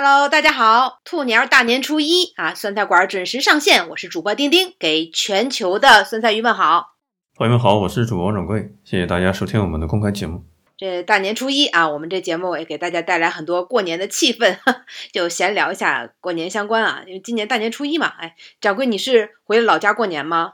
Hello，大家好！兔年大年初一啊，酸菜馆准时上线。我是主播丁丁，给全球的酸菜鱼问好。朋友们好，我是主播王掌柜，谢谢大家收听我们的公开节目。这大年初一啊，我们这节目也给大家带来很多过年的气氛，就闲聊一下过年相关啊。因为今年大年初一嘛，哎，掌柜你是回了老家过年吗？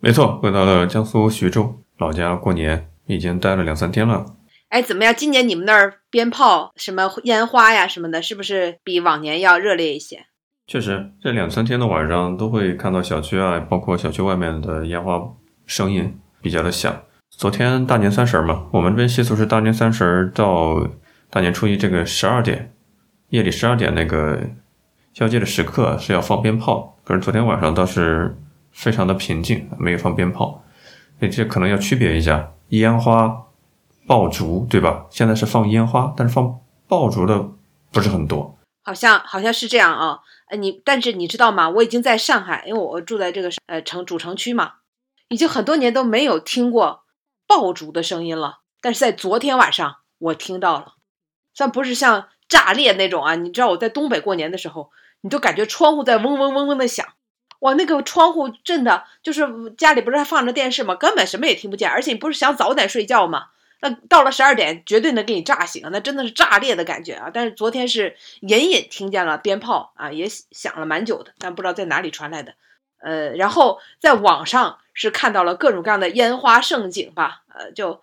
没错，回到了江苏徐州老家过年，已经待了两三天了。哎，怎么样？今年你们那儿鞭炮、什么烟花呀什么的，是不是比往年要热烈一些？确实，这两三天的晚上都会看到小区啊，包括小区外面的烟花声音比较的响。昨天大年三十嘛，我们这边习俗是大年三十到大年初一这个十二点，夜里十二点那个交接的时刻是要放鞭炮。可是昨天晚上倒是非常的平静，没有放鞭炮。所以这可能要区别一下烟花。爆竹对吧？现在是放烟花，但是放爆竹的不是很多，好像好像是这样啊。呃，你但是你知道吗？我已经在上海，因为我住在这个呃城主城区嘛，已经很多年都没有听过爆竹的声音了。但是在昨天晚上我听到了，虽然不是像炸裂那种啊。你知道我在东北过年的时候，你都感觉窗户在嗡嗡嗡嗡的响，哇，那个窗户震的，就是家里不是还放着电视吗？根本什么也听不见，而且你不是想早点睡觉吗？那到了十二点，绝对能给你炸醒，那真的是炸裂的感觉啊！但是昨天是隐隐听见了鞭炮啊，也响了蛮久的，但不知道在哪里传来的。呃，然后在网上是看到了各种各样的烟花盛景吧，呃，就。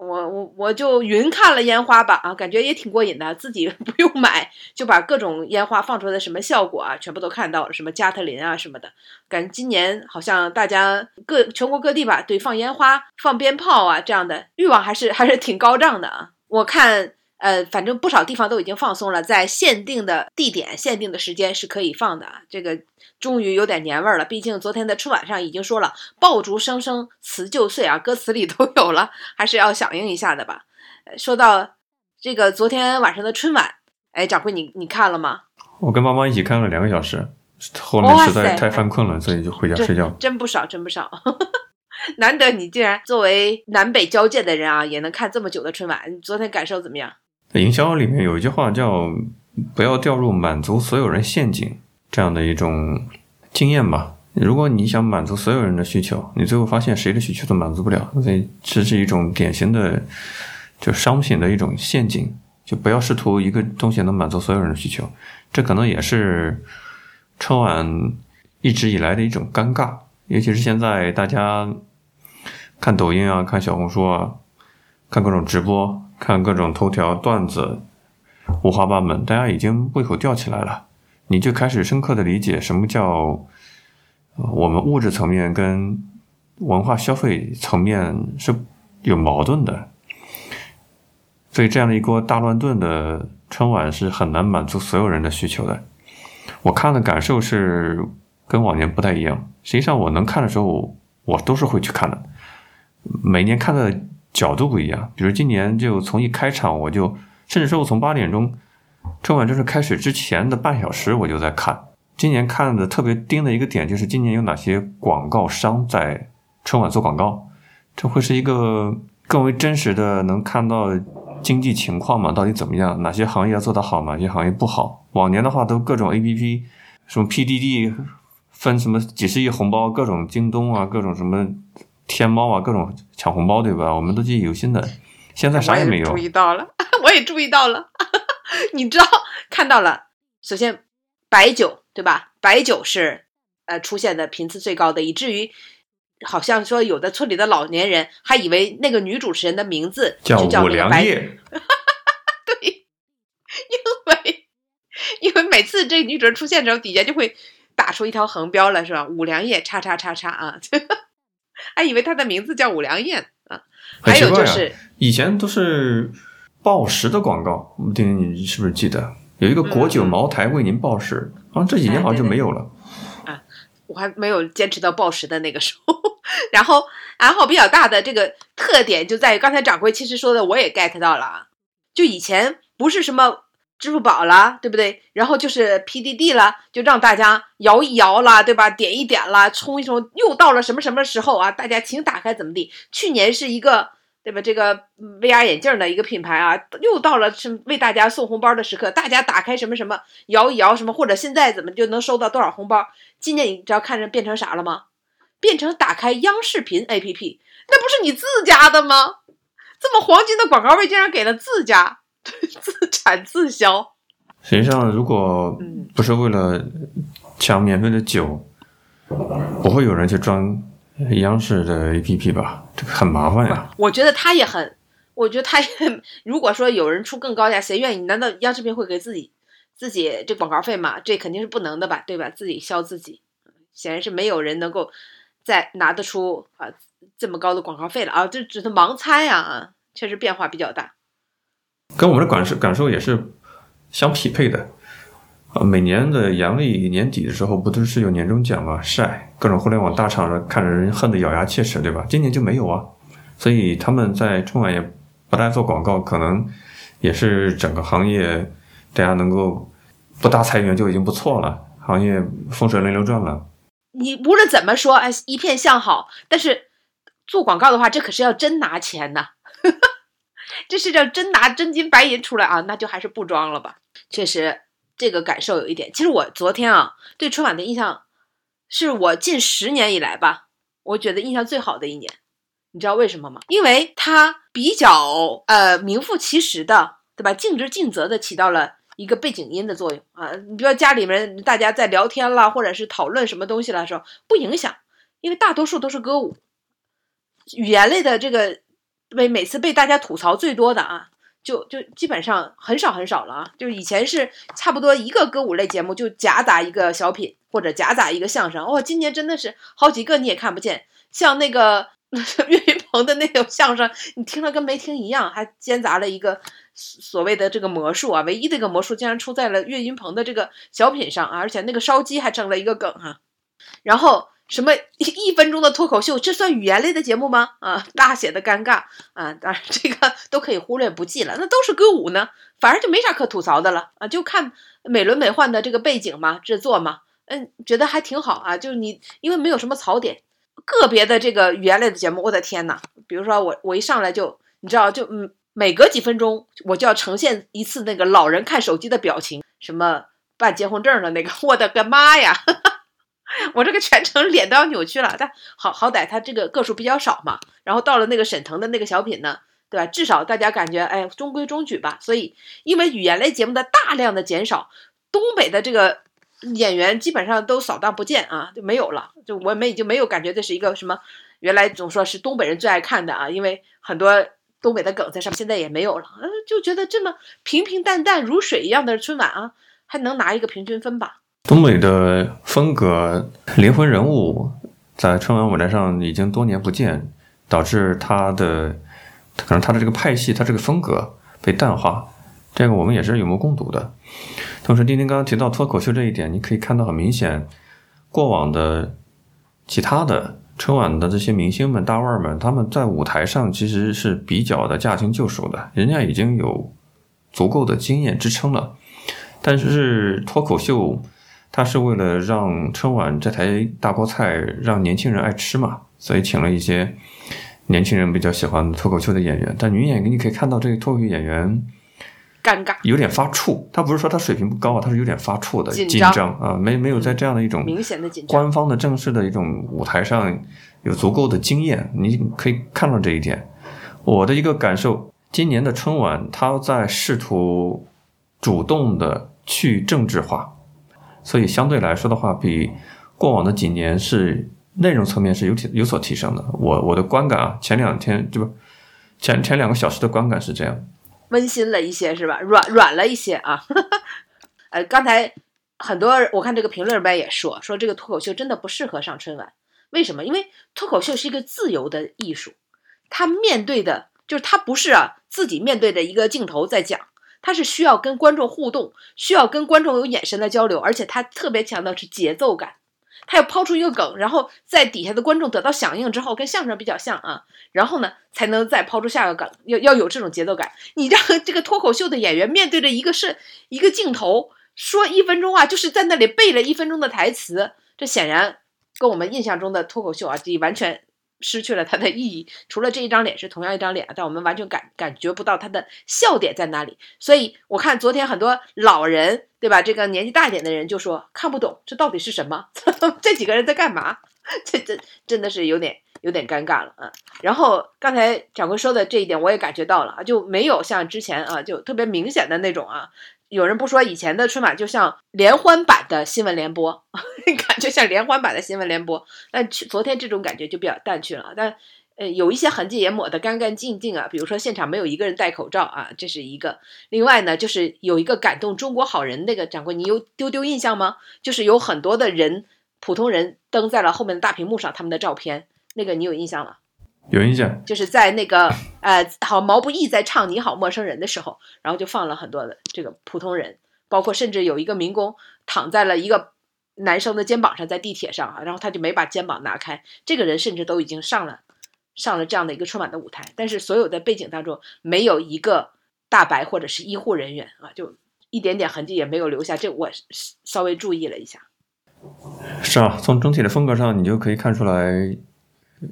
我我我就云看了烟花吧啊，感觉也挺过瘾的，自己 不用买就把各种烟花放出来的什么效果啊，全部都看到了，什么加特林啊什么的，感觉今年好像大家各全国各地吧，对放烟花、放鞭炮啊这样的欲望还是还是挺高涨的啊，我看。呃，反正不少地方都已经放松了，在限定的地点、限定的时间是可以放的。这个终于有点年味儿了。毕竟昨天的春晚上已经说了“爆竹声声辞旧岁”啊，歌词里都有了，还是要响应一下的吧。说到这个昨天晚上的春晚，哎，掌柜你你看了吗？我跟妈妈一起看了两个小时，后面实在太犯困了，所以就回家睡觉。真不少，真不少。难得你竟然作为南北交界的人啊，也能看这么久的春晚。你昨天感受怎么样？在营销里面有一句话叫“不要掉入满足所有人陷阱”这样的一种经验吧。如果你想满足所有人的需求，你最后发现谁的需求都满足不了，所以这是一种典型的就商品的一种陷阱。就不要试图一个东西能满足所有人的需求，这可能也是春晚一直以来的一种尴尬。尤其是现在大家看抖音啊，看小红书啊，看各种直播。看各种头条段子，五花八门，大家已经胃口吊起来了，你就开始深刻的理解什么叫我们物质层面跟文化消费层面是有矛盾的，所以这样的一锅大乱炖的春晚是很难满足所有人的需求的。我看的感受是跟往年不太一样，实际上我能看的时候，我都是会去看的，每年看的。角度不一样，比如今年就从一开场我就，甚至说我从八点钟春晚正式开始之前的半小时我就在看。今年看的特别盯的一个点就是今年有哪些广告商在春晚做广告，这会是一个更为真实的能看到经济情况嘛？到底怎么样？哪些行业做得好，哪些行业不好？往年的话都各种 A P P，什么 P D D 分什么几十亿红包，各种京东啊，各种什么。天猫啊，各种抢红包，对吧？我们都记忆犹新的。现在啥也没有。注意到了，我也注意到了。你知道看到了？首先，白酒对吧？白酒是呃出现的频次最高的，以至于好像说有的村里的老年人还以为那个女主持人的名字就叫五粮液。对，因为因为每次这女主人出现的时候，底下就会打出一条横标了，是吧？五粮液叉叉叉叉啊。还以为他的名字叫五粮液啊，还有就是以前都是报时的广告，丁丁你是不是记得有一个国酒茅台为您报时？好像这几年好像就没有了啊，我还没有坚持到报时的那个时候。然后，然后比较大的这个特点就在于刚才掌柜其实说的，我也 get 到了啊，就以前不是什么。支付宝啦，对不对？然后就是 PDD 了，就让大家摇一摇啦，对吧？点一点啦，冲一冲，又到了什么什么时候啊？大家请打开怎么地？去年是一个对吧？这个 VR 眼镜的一个品牌啊，又到了是为大家送红包的时刻，大家打开什么什么摇一摇什么，或者现在怎么就能收到多少红包？今年你知道看着变成啥了吗？变成打开央视频 APP，那不是你自家的吗？这么黄金的广告位竟然给了自家，自产自销。实际上，如果不是为了抢免费的酒，不会有人去装央视的 APP 吧？这个很麻烦呀。我觉得他也很，我觉得他也，如果说有人出更高价，谁愿意？难道央视频会给自己自己这广告费吗？这肯定是不能的吧？对吧？自己销自己，显然是没有人能够再拿得出啊这么高的广告费了啊！这只是盲猜呀啊，确实变化比较大。跟我们的感受感受也是。相匹配的，啊，每年的阳历年底的时候，不都是有年终奖吗？晒各种互联网大厂的，看着人恨得咬牙切齿，对吧？今年就没有啊，所以他们在春晚也不大做广告，可能也是整个行业大家能够不大裁员就已经不错了，行业风水轮流转了。你无论怎么说，哎，一片向好，但是做广告的话，这可是要真拿钱呐。这是叫真拿真金白银出来啊，那就还是不装了吧。确实，这个感受有一点。其实我昨天啊，对春晚的印象，是我近十年以来吧，我觉得印象最好的一年。你知道为什么吗？因为它比较呃名副其实的，对吧？尽职尽责的起到了一个背景音的作用啊。你比如家里面大家在聊天啦，或者是讨论什么东西的时候，不影响，因为大多数都是歌舞，语言类的这个。被每次被大家吐槽最多的啊，就就基本上很少很少了啊。就以前是差不多一个歌舞类节目就夹杂一个小品或者夹杂一个相声。哦，今年真的是好几个你也看不见，像那个 岳云鹏的那种相声，你听了跟没听一样，还兼杂了一个所谓的这个魔术啊。唯一的一个魔术竟然出在了岳云鹏的这个小品上啊，而且那个烧鸡还成了一个梗哈。然后。什么一分钟的脱口秀，这算语言类的节目吗？啊，大写的尴尬啊！当然这个都可以忽略不计了，那都是歌舞呢，反而就没啥可吐槽的了啊！就看美轮美奂的这个背景嘛，制作嘛，嗯，觉得还挺好啊。就是你因为没有什么槽点，个别的这个语言类的节目，我的天呐，比如说我我一上来就你知道，就嗯，每隔几分钟我就要呈现一次那个老人看手机的表情，什么办结婚证的那个，我的个妈呀！我这个全程脸都要扭曲了，但好好歹他这个个数比较少嘛。然后到了那个沈腾的那个小品呢，对吧？至少大家感觉哎中规中矩吧。所以因为语言类节目的大量的减少，东北的这个演员基本上都扫荡不见啊，就没有了。就我们已经没有感觉这是一个什么，原来总说是东北人最爱看的啊，因为很多东北的梗在上面，现在也没有了。嗯，就觉得这么平平淡淡如水一样的春晚啊，还能拿一个平均分吧？东北的风格、灵魂人物，在春晚舞台上已经多年不见，导致他的可能他的这个派系、他这个风格被淡化，这个我们也是有目共睹的。同时，丁丁刚刚提到脱口秀这一点，你可以看到很明显，过往的其他的春晚的这些明星们、大腕们，他们在舞台上其实是比较的驾轻就熟的，人家已经有足够的经验支撑了，但是脱口秀。他是为了让春晚这台大锅菜让年轻人爱吃嘛，所以请了一些年轻人比较喜欢脱口秀的演员。但女演员你可以看到这个脱口秀演员尴尬，有点发怵。他不是说他水平不高啊，他是有点发怵的紧张啊，没没有在这样的一种明显的紧张官方的正式的一种舞台上有足够的经验。你可以看到这一点。我的一个感受，今年的春晚他在试图主动的去政治化。所以相对来说的话，比过往的几年是内容层面是有提有所提升的。我我的观感啊，前两天就前前两个小时的观感是这样，温馨了一些是吧？软软了一些啊。呃，刚才很多我看这个评论里边也说，说这个脱口秀真的不适合上春晚。为什么？因为脱口秀是一个自由的艺术，他面对的就是他不是啊自己面对着一个镜头在讲。他是需要跟观众互动，需要跟观众有眼神的交流，而且他特别强调是节奏感。他要抛出一个梗，然后在底下的观众得到响应之后，跟相声比较像啊，然后呢才能再抛出下个梗，要要有这种节奏感。你让这个脱口秀的演员面对着一个是一个镜头说一分钟话，就是在那里背了一分钟的台词，这显然跟我们印象中的脱口秀啊，这完全失去了它的意义。除了这一张脸是同样一张脸，但我们完全感感觉不到它的笑点在哪里。所以我看昨天很多老人，对吧？这个年纪大一点的人就说看不懂这到底是什么，这几个人在干嘛？这这真的是有点有点尴尬了啊。然后刚才掌柜说的这一点我也感觉到了啊，就没有像之前啊就特别明显的那种啊。有人不说以前的春晚就像联欢版的新闻联播，感觉像联欢版的新闻联播。但去昨天这种感觉就比较淡去了。但呃，有一些痕迹也抹得干干净净啊。比如说现场没有一个人戴口罩啊，这是一个。另外呢，就是有一个感动中国好人那个掌柜，你有丢丢印象吗？就是有很多的人，普通人登在了后面的大屏幕上，他们的照片，那个你有印象了？有印象，就是在那个呃，好毛不易在唱《你好陌生人》的时候，然后就放了很多的这个普通人，包括甚至有一个民工躺在了一个男生的肩膀上，在地铁上啊，然后他就没把肩膀拿开，这个人甚至都已经上了上了这样的一个春晚的舞台，但是所有的背景当中没有一个大白或者是医护人员啊，就一点点痕迹也没有留下，这我稍微注意了一下。是啊，从整体的风格上，你就可以看出来。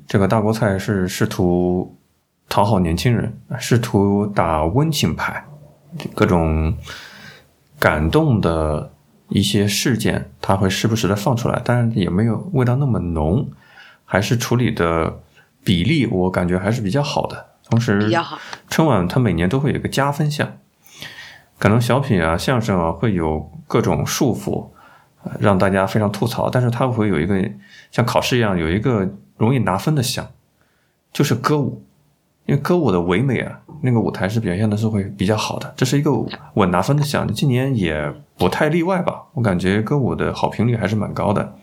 这个大锅菜是试图讨好年轻人，试图打温情牌，各种感动的一些事件，他会时不时的放出来，但是也没有味道那么浓，还是处理的比例，我感觉还是比较好的。同时，比较好。春晚它每年都会有一个加分项，可能小品啊、相声啊会有各种束缚，让大家非常吐槽，但是它会有一个像考试一样有一个。容易拿分的项，就是歌舞，因为歌舞的唯美啊，那个舞台是表现的是会比较好的，这是一个稳拿分的项。今年也不太例外吧，我感觉歌舞的好评率还是蛮高的。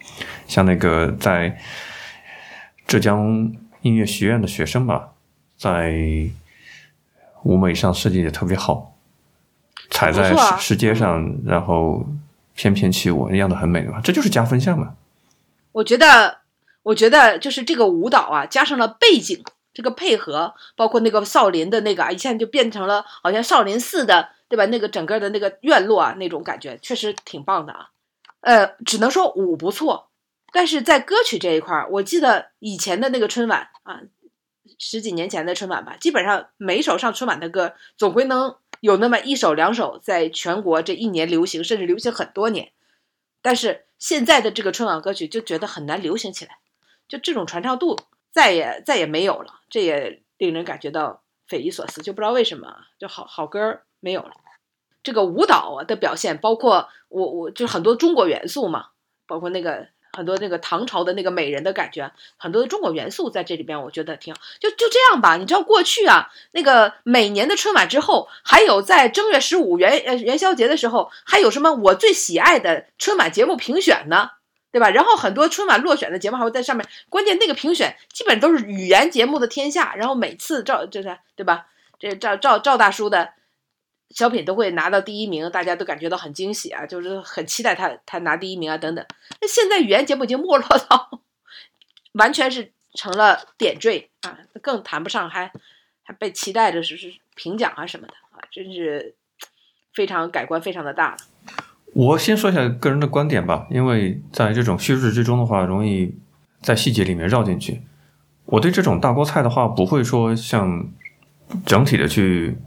像那个在浙江音乐学院的学生吧，在舞美上设计的特别好，踩在石阶上，然后翩翩起舞，样子很美的嘛，这就是加分项嘛。我觉得。我觉得就是这个舞蹈啊，加上了背景这个配合，包括那个少林的那个啊，一下就变成了好像少林寺的，对吧？那个整个的那个院落啊，那种感觉确实挺棒的啊。呃，只能说舞不错，但是在歌曲这一块儿，我记得以前的那个春晚啊，十几年前的春晚吧，基本上每首上春晚的歌，总归能有那么一首两首在全国这一年流行，甚至流行很多年。但是现在的这个春晚歌曲就觉得很难流行起来。就这种传唱度再也再也没有了，这也令人感觉到匪夷所思，就不知道为什么就好好歌没有了。这个舞蹈的表现，包括我我就很多中国元素嘛，包括那个很多那个唐朝的那个美人的感觉，很多的中国元素在这里边，我觉得挺好。就就这样吧，你知道过去啊，那个每年的春晚之后，还有在正月十五元呃元宵节的时候，还有什么我最喜爱的春晚节目评选呢？对吧？然后很多春晚落选的节目还会在上面，关键那个评选基本都是语言节目的天下。然后每次赵就是对吧？这赵赵赵大叔的小品都会拿到第一名，大家都感觉到很惊喜啊，就是很期待他他拿第一名啊等等。那现在语言节目已经没落到完全是成了点缀啊，更谈不上还还被期待着是是评奖啊什么的啊，真是非常改观非常的大。我先说一下个人的观点吧，因为在这种叙事之中的话，容易在细节里面绕进去。我对这种大锅菜的话，不会说像整体的去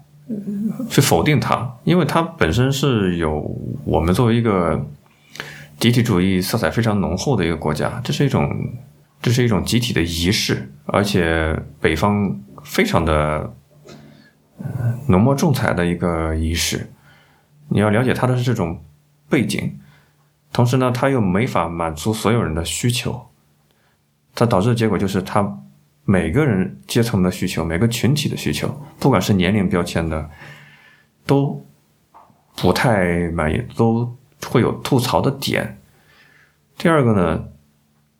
去否定它，因为它本身是有我们作为一个集体主义色彩非常浓厚的一个国家，这是一种这是一种集体的仪式，而且北方非常的浓墨重彩的一个仪式。你要了解它的是这种。背景，同时呢，他又没法满足所有人的需求，它导致的结果就是他每个人阶层的需求，每个群体的需求，不管是年龄标签的，都不太满意，都会有吐槽的点。第二个呢，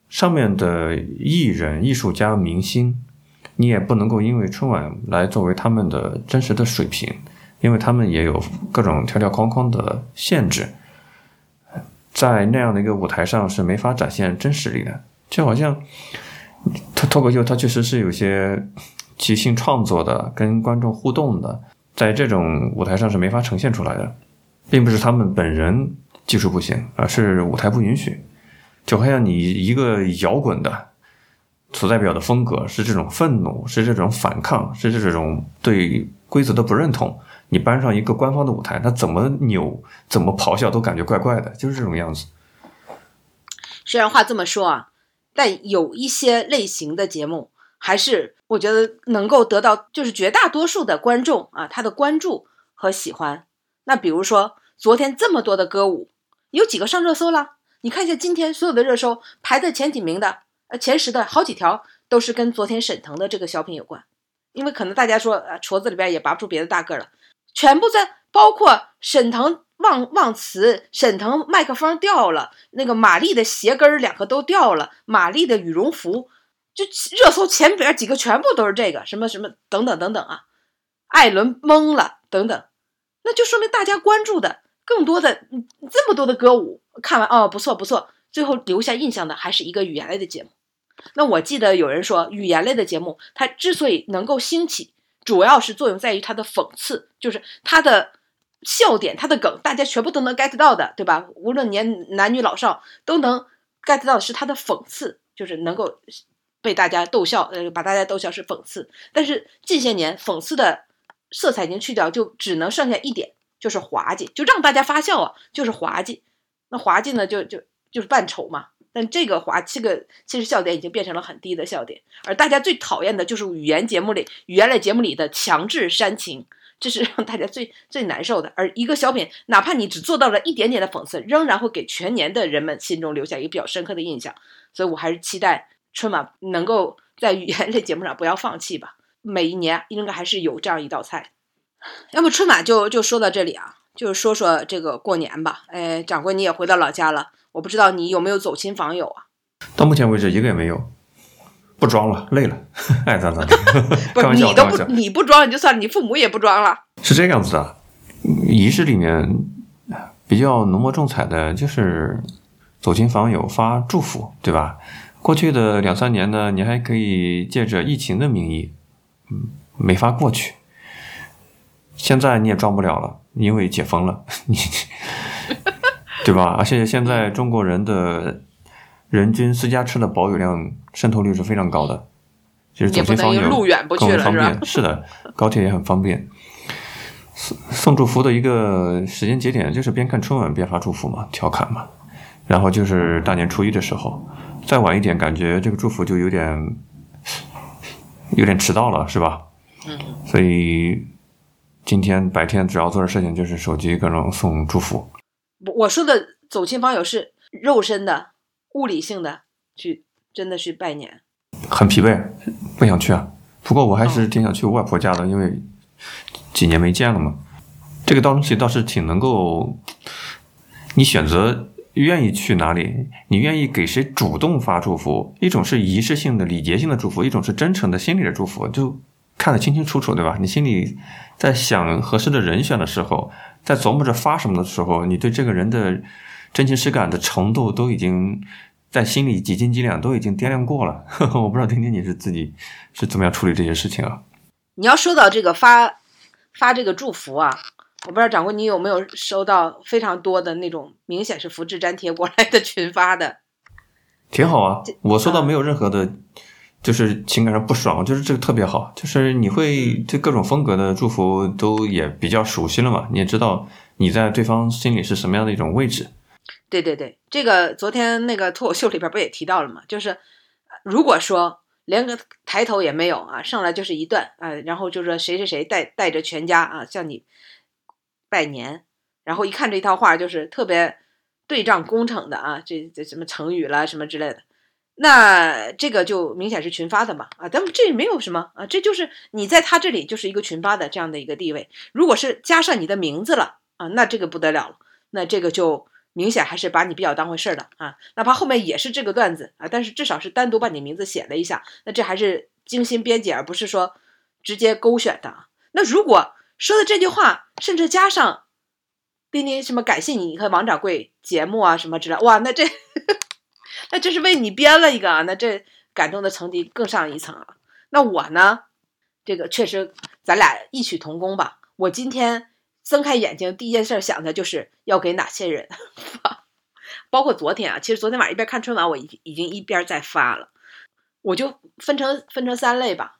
上面的艺人、艺术家、明星，你也不能够因为春晚来作为他们的真实的水平，因为他们也有各种条条框框的限制。在那样的一个舞台上是没法展现真实力的，就好像脱脱口秀，它确实是有些即兴创作的，跟观众互动的，在这种舞台上是没法呈现出来的，并不是他们本人技术不行，而是舞台不允许。就好像你一个摇滚的，所代表的风格是这种愤怒，是这种反抗，是这种对规则的不认同。你搬上一个官方的舞台，他怎么扭、怎么咆哮都感觉怪怪的，就是这种样子。虽然话这么说啊，但有一些类型的节目，还是我觉得能够得到就是绝大多数的观众啊他的关注和喜欢。那比如说昨天这么多的歌舞，有几个上热搜了？你看一下今天所有的热搜排在前几名的，呃前十的好几条都是跟昨天沈腾的这个小品有关，因为可能大家说呃矬子里边也拔不出别的大个了。全部在，包括沈腾忘忘词，沈腾麦克风掉了，那个玛丽的鞋跟两个都掉了，玛丽的羽绒服，就热搜前边几个全部都是这个，什么什么等等等等啊，艾伦懵了等等，那就说明大家关注的更多的这么多的歌舞，看完哦不错不错，最后留下印象的还是一个语言类的节目。那我记得有人说，语言类的节目它之所以能够兴起。主要是作用在于它的讽刺，就是它的笑点、它的梗，大家全部都能 get 到的，对吧？无论年男女老少都能 get 到的是它的讽刺，就是能够被大家逗笑，呃，把大家逗笑是讽刺。但是近些年讽刺的色彩已经去掉，就只能剩下一点，就是滑稽，就让大家发笑啊，就是滑稽。那滑稽呢，就就就是扮丑嘛。但这个滑，这个其实笑点已经变成了很低的笑点，而大家最讨厌的就是语言节目里、语言类节目里的强制煽情，这是让大家最最难受的。而一个小品，哪怕你只做到了一点点的讽刺，仍然会给全年的人们心中留下一个比较深刻的印象。所以我还是期待春晚能够在语言类节目上不要放弃吧。每一年应该还是有这样一道菜。要么春晚就就说到这里啊，就是说说这个过年吧。哎，掌柜你也回到老家了。我不知道你有没有走亲访友啊？到目前为止一个也没有，不装了，累了，爱咋咋地。不是你都不你不装，你就算你父母也不装了。是这个样子的，仪式里面比较浓墨重彩的就是走亲访友发祝福，对吧？过去的两三年呢，你还可以借着疫情的名义，嗯，没法过去。现在你也装不了了，因为解封了，你。对吧？而且现在中国人的人均私家车的保有量渗透率是非常高的，就是走亲访友更方便。是的，高铁也很方便。送送祝福的一个时间节点就是边看春晚边发祝福嘛，调侃嘛。然后就是大年初一的时候，再晚一点，感觉这个祝福就有点有点迟到了，是吧？嗯。所以今天白天主要做的事情就是手机各种送祝福。我我说的走亲访友是肉身的、物理性的去，真的是拜年，很疲惫，不想去啊。不过我还是挺想去我外婆家的，因为几年没见了嘛。这个东西倒是挺能够，你选择愿意去哪里，你愿意给谁主动发祝福，一种是仪式性的、礼节性的祝福，一种是真诚的心理的祝福，就看得清清楚楚，对吧？你心里在想合适的人选的时候。在琢磨着发什么的时候，你对这个人的真情实感的程度都已经在心里几斤几两都已经掂量过了。我不知道婷婷你是自己是怎么样处理这些事情啊？你要说到这个发发这个祝福啊，我不知道掌柜你有没有收到非常多的那种明显是复制粘贴过来的群发的？挺好啊，我收到没有任何的。就是情感上不爽，就是这个特别好，就是你会对各种风格的祝福都也比较熟悉了嘛，你也知道你在对方心里是什么样的一种位置。对对对，这个昨天那个脱口秀里边不也提到了嘛？就是如果说连个抬头也没有啊，上来就是一段啊，然后就是谁谁谁带带着全家啊向你拜年，然后一看这套话就是特别对仗工整的啊，这这什么成语啦什么之类的。那这个就明显是群发的嘛啊，咱们这没有什么啊，这就是你在他这里就是一个群发的这样的一个地位。如果是加上你的名字了啊，那这个不得了了，那这个就明显还是把你比较当回事儿的啊。哪怕后面也是这个段子啊，但是至少是单独把你名字写了一下，那这还是精心编辑，而不是说直接勾选的啊。那如果说的这句话，甚至加上丁丁什么感谢你和王掌柜节目啊什么之类，哇，那这。那这是为你编了一个啊，那这感动的层级更上一层啊。那我呢，这个确实咱俩异曲同工吧。我今天睁开眼睛，第一件事想的就是要给哪些人发，包括昨天啊，其实昨天晚上一边看春晚，我已已经一边在发了。我就分成分成三类吧。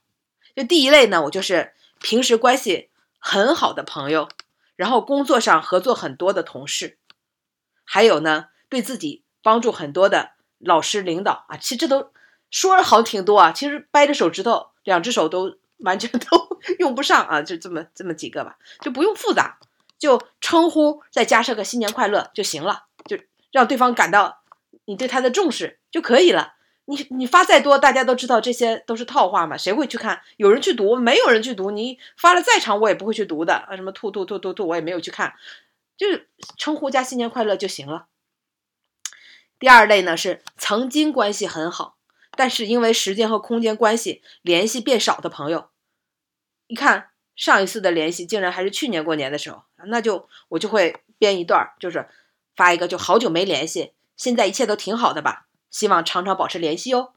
就第一类呢，我就是平时关系很好的朋友，然后工作上合作很多的同事，还有呢，对自己帮助很多的老师、领导啊。其实这都说好挺多啊，其实掰着手指头，两只手都完全 都用不上啊，就这么这么几个吧，就不用复杂，就称呼再加上个新年快乐就行了，就让对方感到你对他的重视就可以了。你你发再多，大家都知道这些都是套话嘛，谁会去看？有人去读，没有人去读。你发了再长，我也不会去读的啊！什么兔兔兔兔兔，我也没有去看，就是称呼加新年快乐就行了。第二类呢是曾经关系很好，但是因为时间和空间关系联系变少的朋友。一看上一次的联系竟然还是去年过年的时候，那就我就会编一段，就是发一个就好久没联系，现在一切都挺好的吧。希望常常保持联系哦，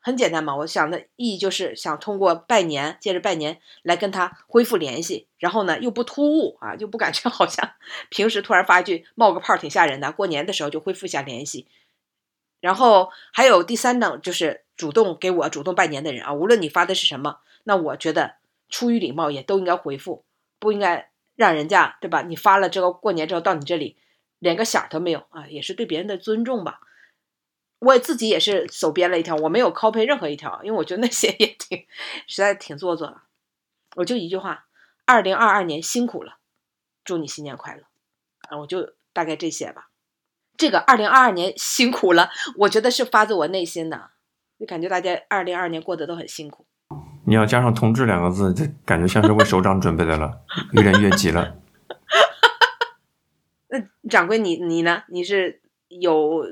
很简单嘛。我想的意义就是想通过拜年，借着拜年来跟他恢复联系，然后呢又不突兀啊，就不感觉 好像平时突然发一句冒个泡挺吓人的。过年的时候就恢复一下联系。然后还有第三等就是主动给我主动拜年的人啊，无论你发的是什么，那我觉得出于礼貌也都应该回复，不应该让人家对吧？你发了这个过年之后到你这里连个响都没有啊，也是对别人的尊重吧。我自己也是手编了一条，我没有 copy 任何一条，因为我觉得那些也挺，实在挺做作的。我就一句话：二零二二年辛苦了，祝你新年快乐。啊，我就大概这些吧。这个二零二二年辛苦了，我觉得是发自我内心的，就感觉大家二零二二年过得都很辛苦。你要加上“同志”两个字，这感觉像是为首长准备的了，有点越级了。那掌柜，你你呢？你是有？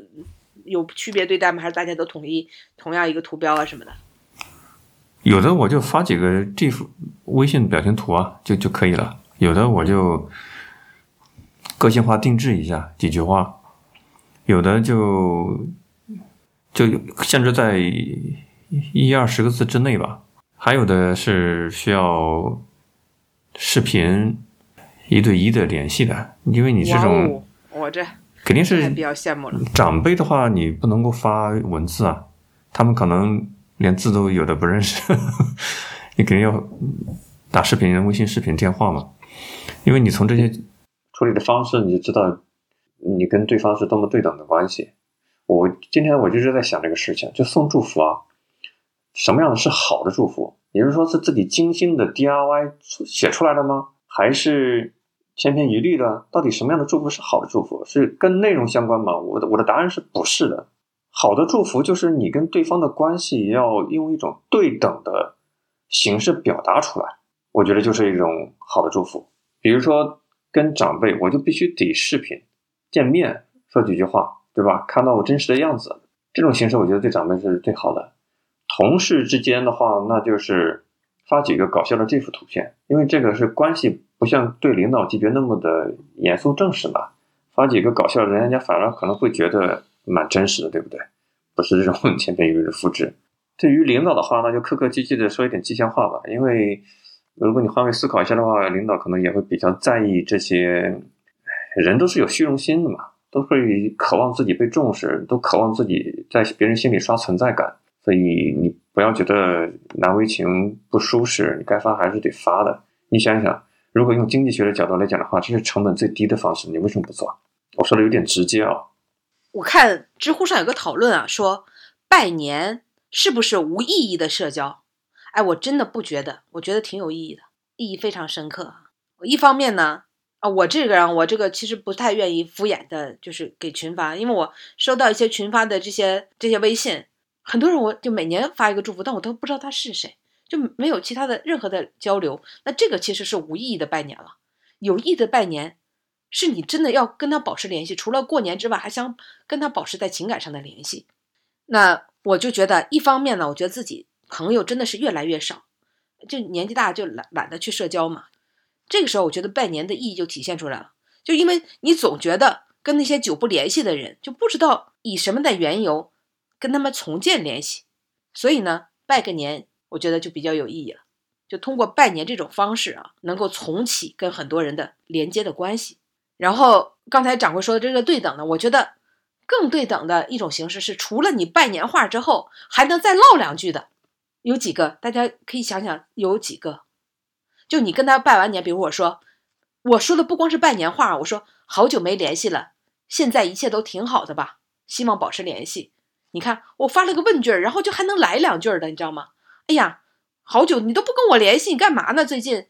有区别对待吗？还是大家都统一同样一个图标啊什么的？有的我就发几个 GIF 微信表情图啊，就就可以了。有的我就个性化定制一下几句话，有的就就限制在一二十个字之内吧。还有的是需要视频一对一的联系的，因为你这种我这。肯定是比较羡慕了。长辈的话，你不能够发文字啊，他们可能连字都有的不认识，你肯定要打视频、微信视频、电话嘛。因为你从这些处理的方式，你就知道你跟对方是多么对等的关系。我今天我一直在想这个事情，就送祝福啊，什么样的是好的祝福？也就是说，是自己精心的 DIY 写出来的吗？还是？千篇一律的，到底什么样的祝福是好的祝福？是跟内容相关吗？我的我的答案是不是的。好的祝福就是你跟对方的关系要用一种对等的形式表达出来，我觉得就是一种好的祝福。比如说跟长辈，我就必须得视频见面说几句话，对吧？看到我真实的样子，这种形式我觉得对长辈是最好的。同事之间的话，那就是发几个搞笑的这幅图片，因为这个是关系。不像对领导级别那么的严肃正式嘛，发几个搞笑的，人家反而可能会觉得蛮真实的，对不对？不是这种千篇一律的复制。对于领导的话，那就客客气气的说一点吉祥话吧。因为如果你换位思考一下的话，领导可能也会比较在意这些。人都是有虚荣心的嘛，都会渴望自己被重视，都渴望自己在别人心里刷存在感。所以你不要觉得难为情不舒适，你该发还是得发的。你想想。如果用经济学的角度来讲的话，这是成本最低的方式，你为什么不做？我说的有点直接啊。我看知乎上有个讨论啊，说拜年是不是无意义的社交？哎，我真的不觉得，我觉得挺有意义的，意义非常深刻。一方面呢，啊，我这个人，我这个其实不太愿意敷衍的，就是给群发，因为我收到一些群发的这些这些微信，很多人我就每年发一个祝福，但我都不知道他是谁。就没有其他的任何的交流，那这个其实是无意义的拜年了。有意义的拜年，是你真的要跟他保持联系，除了过年之外，还想跟他保持在情感上的联系。那我就觉得，一方面呢，我觉得自己朋友真的是越来越少，就年纪大就懒懒得去社交嘛。这个时候，我觉得拜年的意义就体现出来了，就因为你总觉得跟那些久不联系的人，就不知道以什么的缘由跟他们重建联系，所以呢，拜个年。我觉得就比较有意义了，就通过拜年这种方式啊，能够重启跟很多人的连接的关系。然后刚才掌柜说的这个对等呢，我觉得更对等的一种形式是，除了你拜年话之后，还能再唠两句的，有几个？大家可以想想，有几个？就你跟他拜完年，比如我说，我说的不光是拜年话，我说好久没联系了，现在一切都挺好的吧？希望保持联系。你看，我发了个问句，然后就还能来两句的，你知道吗？哎呀，好久你都不跟我联系，你干嘛呢？最近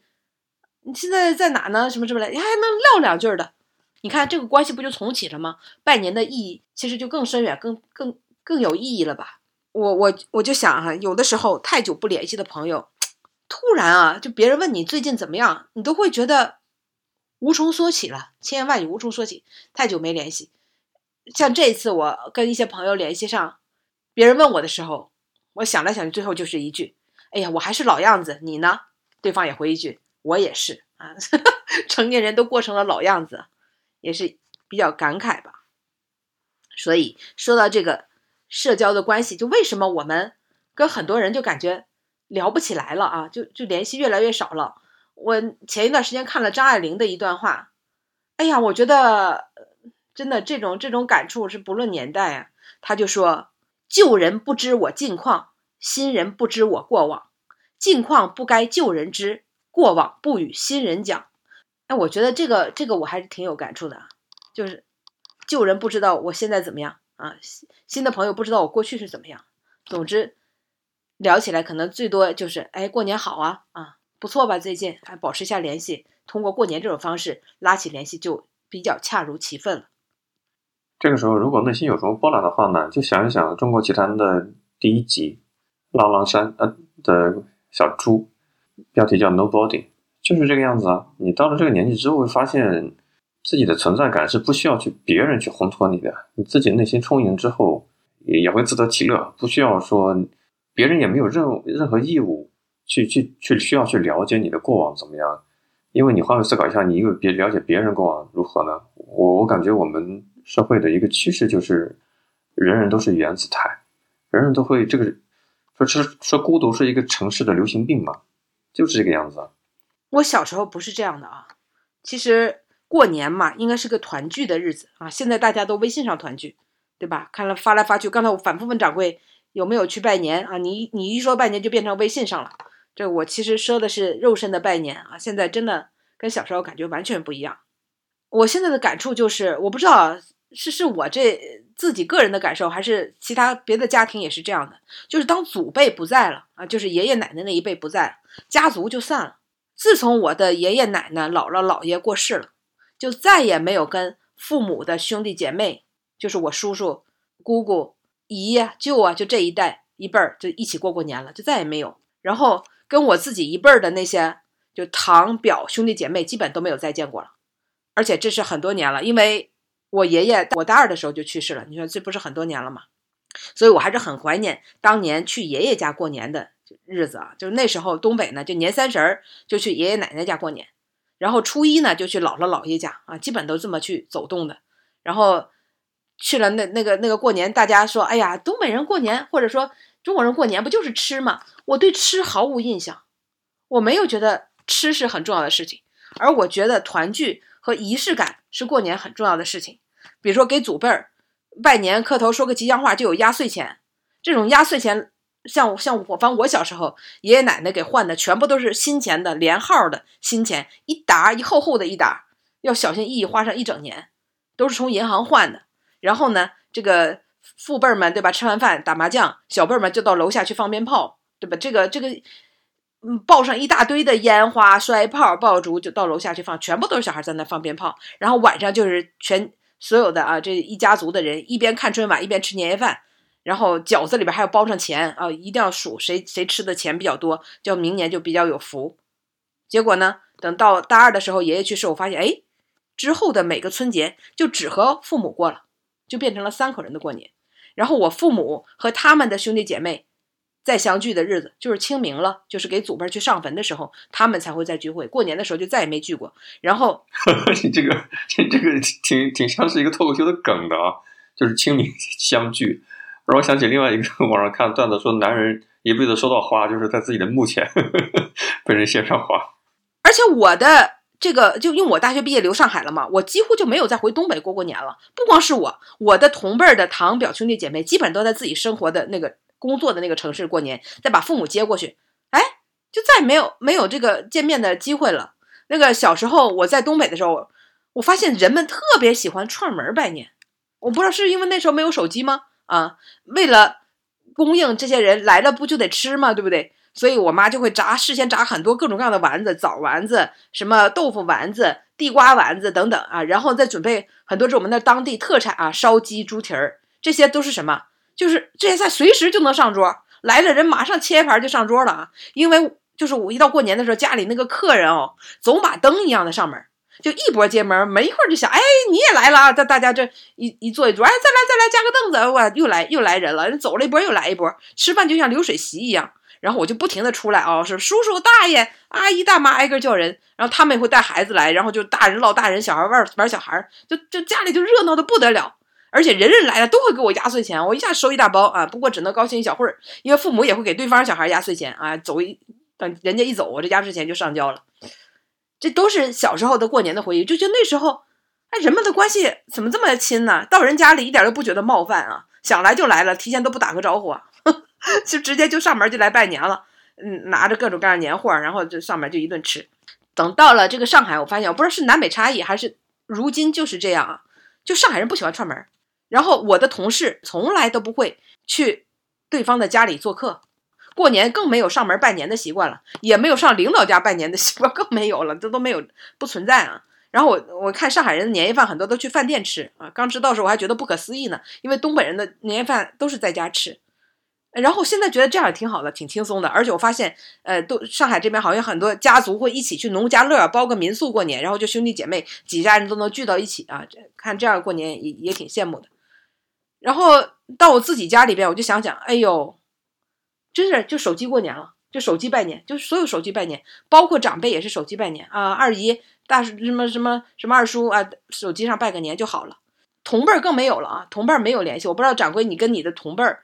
你现在在哪呢？什么什么的，你还能唠两句的。你看这个关系不就重启了吗？拜年的意义其实就更深远、更更更有意义了吧？我我我就想哈，有的时候太久不联系的朋友，突然啊，就别人问你最近怎么样，你都会觉得无从说起了，千言万语无从说起。太久没联系。像这次我跟一些朋友联系上，别人问我的时候，我想来想去，最后就是一句：“哎呀，我还是老样子，你呢？”对方也回一句：“我也是啊。”成年人都过成了老样子，也是比较感慨吧。所以说到这个社交的关系，就为什么我们跟很多人就感觉聊不起来了啊？就就联系越来越少了。我前一段时间看了张爱玲的一段话，哎呀，我觉得。真的，这种这种感触是不论年代啊。他就说：“旧人不知我近况，新人不知我过往。近况不该旧人知，过往不与新人讲。”哎，我觉得这个这个我还是挺有感触的啊。就是旧人不知道我现在怎么样啊，新的朋友不知道我过去是怎么样。总之，聊起来可能最多就是：“哎，过年好啊啊，不错吧？最近还保持一下联系，通过过年这种方式拉起联系，就比较恰如其分了。”这个时候，如果内心有什么波澜的话呢，就想一想《中国奇谭》的第一集《浪浪山》呃的小猪，标题叫 Nobody，就是这个样子啊。你到了这个年纪之后，会发现自己的存在感是不需要去别人去烘托你的，你自己内心充盈之后，也也会自得其乐，不需要说别人也没有任任何义务去去去需要去了解你的过往怎么样，因为你换位思考一下，你又别了解别人过往如何呢？我我感觉我们。社会的一个趋势就是，人人都是原子态，人人都会这个说是说孤独是一个城市的流行病嘛，就是这个样子。我小时候不是这样的啊，其实过年嘛，应该是个团聚的日子啊。现在大家都微信上团聚，对吧？看了发来发去，刚才我反复问掌柜有没有去拜年啊？你你一说拜年就变成微信上了。这我其实说的是肉身的拜年啊，现在真的跟小时候感觉完全不一样。我现在的感触就是，我不知道。是是我这自己个人的感受，还是其他别的家庭也是这样的？就是当祖辈不在了啊，就是爷爷奶奶那一辈不在了，家族就散了。自从我的爷爷奶奶、姥姥姥爷过世了，就再也没有跟父母的兄弟姐妹，就是我叔叔、姑姑、姨呀、舅啊，就这一代一辈儿就一起过过年了，就再也没有。然后跟我自己一辈儿的那些，就堂表兄弟姐妹，基本都没有再见过了。而且这是很多年了，因为。我爷爷我大二的时候就去世了，你说这不是很多年了吗？所以我还是很怀念当年去爷爷家过年的日子啊。就是那时候东北呢，就年三十儿就去爷爷奶奶家过年，然后初一呢就去姥姥姥爷家啊，基本都这么去走动的。然后去了那那个那个过年，大家说，哎呀，东北人过年或者说中国人过年不就是吃吗？我对吃毫无印象，我没有觉得吃是很重要的事情，而我觉得团聚。和仪式感是过年很重要的事情，比如说给祖辈儿拜年磕头说个吉祥话就有压岁钱，这种压岁钱像像我反正我小时候爷爷奶奶给换的全部都是新钱的连号的新钱，一沓一厚厚的一沓，要小心翼翼花上一整年，都是从银行换的。然后呢，这个父辈们对吧，吃完饭打麻将，小辈们就到楼下去放鞭炮，对吧？这个这个。嗯，抱上一大堆的烟花、摔炮、爆竹，就到楼下去放，全部都是小孩在那放鞭炮。然后晚上就是全所有的啊，这一家族的人一边看春晚一边吃年夜饭，然后饺子里边还要包上钱啊，一定要数谁谁吃的钱比较多，叫明年就比较有福。结果呢，等到大二的时候，爷爷去世，我发现哎，之后的每个春节就只和父母过了，就变成了三口人的过年。然后我父母和他们的兄弟姐妹。再相聚的日子就是清明了，就是给祖辈去上坟的时候，他们才会再聚会。过年的时候就再也没聚过。然后，你这个 这这个挺挺像是一个脱口秀的梗的啊，就是清明相聚，让我想起另外一个网上看段子，说男人一辈子收到花，就是在自己的墓前 被人献上花。而且我的这个就因为我大学毕业留上海了嘛，我几乎就没有再回东北过过年了。不光是我，我的同辈儿的堂表兄弟姐妹，基本都在自己生活的那个工作的那个城市过年，再把父母接过去，哎，就再没有没有这个见面的机会了。那个小时候我在东北的时候，我发现人们特别喜欢串门拜年，我不知道是因为那时候没有手机吗？啊，为了供应这些人来了不就得吃吗？对不对？所以我妈就会炸，事先炸很多各种各样的丸子，枣丸子、什么豆腐丸子、地瓜丸子等等啊，然后再准备很多是我们那当地特产啊，烧鸡、猪蹄儿，这些都是什么？就是这些菜随时就能上桌，来了人马上切盘就上桌了啊。因为就是我一到过年的时候，家里那个客人哦，走马灯一样的上门，就一波接门，没一会儿就想，哎，你也来了啊！大大家这一一坐一桌，哎，再来再来，加个凳子，哇，又来又来人了，人走了一波又来一波，吃饭就像流水席一样。然后我就不停的出来哦，是叔叔、大爷、阿姨、大妈挨个叫人，然后他们也会带孩子来，然后就大人唠大人，小孩玩玩小孩，就就家里就热闹的不得了，而且人人来了都会给我压岁钱，我一下收一大包啊，不过只能高兴一小会儿，因为父母也会给对方小孩压岁钱啊，走一等人家一走，我这压岁钱就上交了，这都是小时候的过年的回忆，就觉得那时候，哎，人们的关系怎么这么亲呢？到人家里一点都不觉得冒犯啊，想来就来了，提前都不打个招呼啊。就直接就上门就来拜年了，嗯，拿着各种各样年货，然后就上门就一顿吃。等到了这个上海，我发现我不知道是南北差异还是如今就是这样啊，就上海人不喜欢串门。然后我的同事从来都不会去对方的家里做客，过年更没有上门拜年的习惯了，也没有上领导家拜年的习惯，更没有了，这都没有不存在啊。然后我我看上海人的年夜饭很多都去饭店吃啊，刚知道时候我还觉得不可思议呢，因为东北人的年夜饭都是在家吃。然后现在觉得这样也挺好的，挺轻松的。而且我发现，呃，都上海这边好像很多家族会一起去农家乐包个民宿过年，然后就兄弟姐妹几家人都能聚到一起啊。看这样过年也也挺羡慕的。然后到我自己家里边，我就想想，哎呦，真是就手机过年了，就手机拜年，就是所有手机拜年，包括长辈也是手机拜年啊，二姨、大什么什么什么二叔啊，手机上拜个年就好了。同辈儿更没有了啊，同辈儿没有联系。我不知道掌柜你跟你的同辈儿。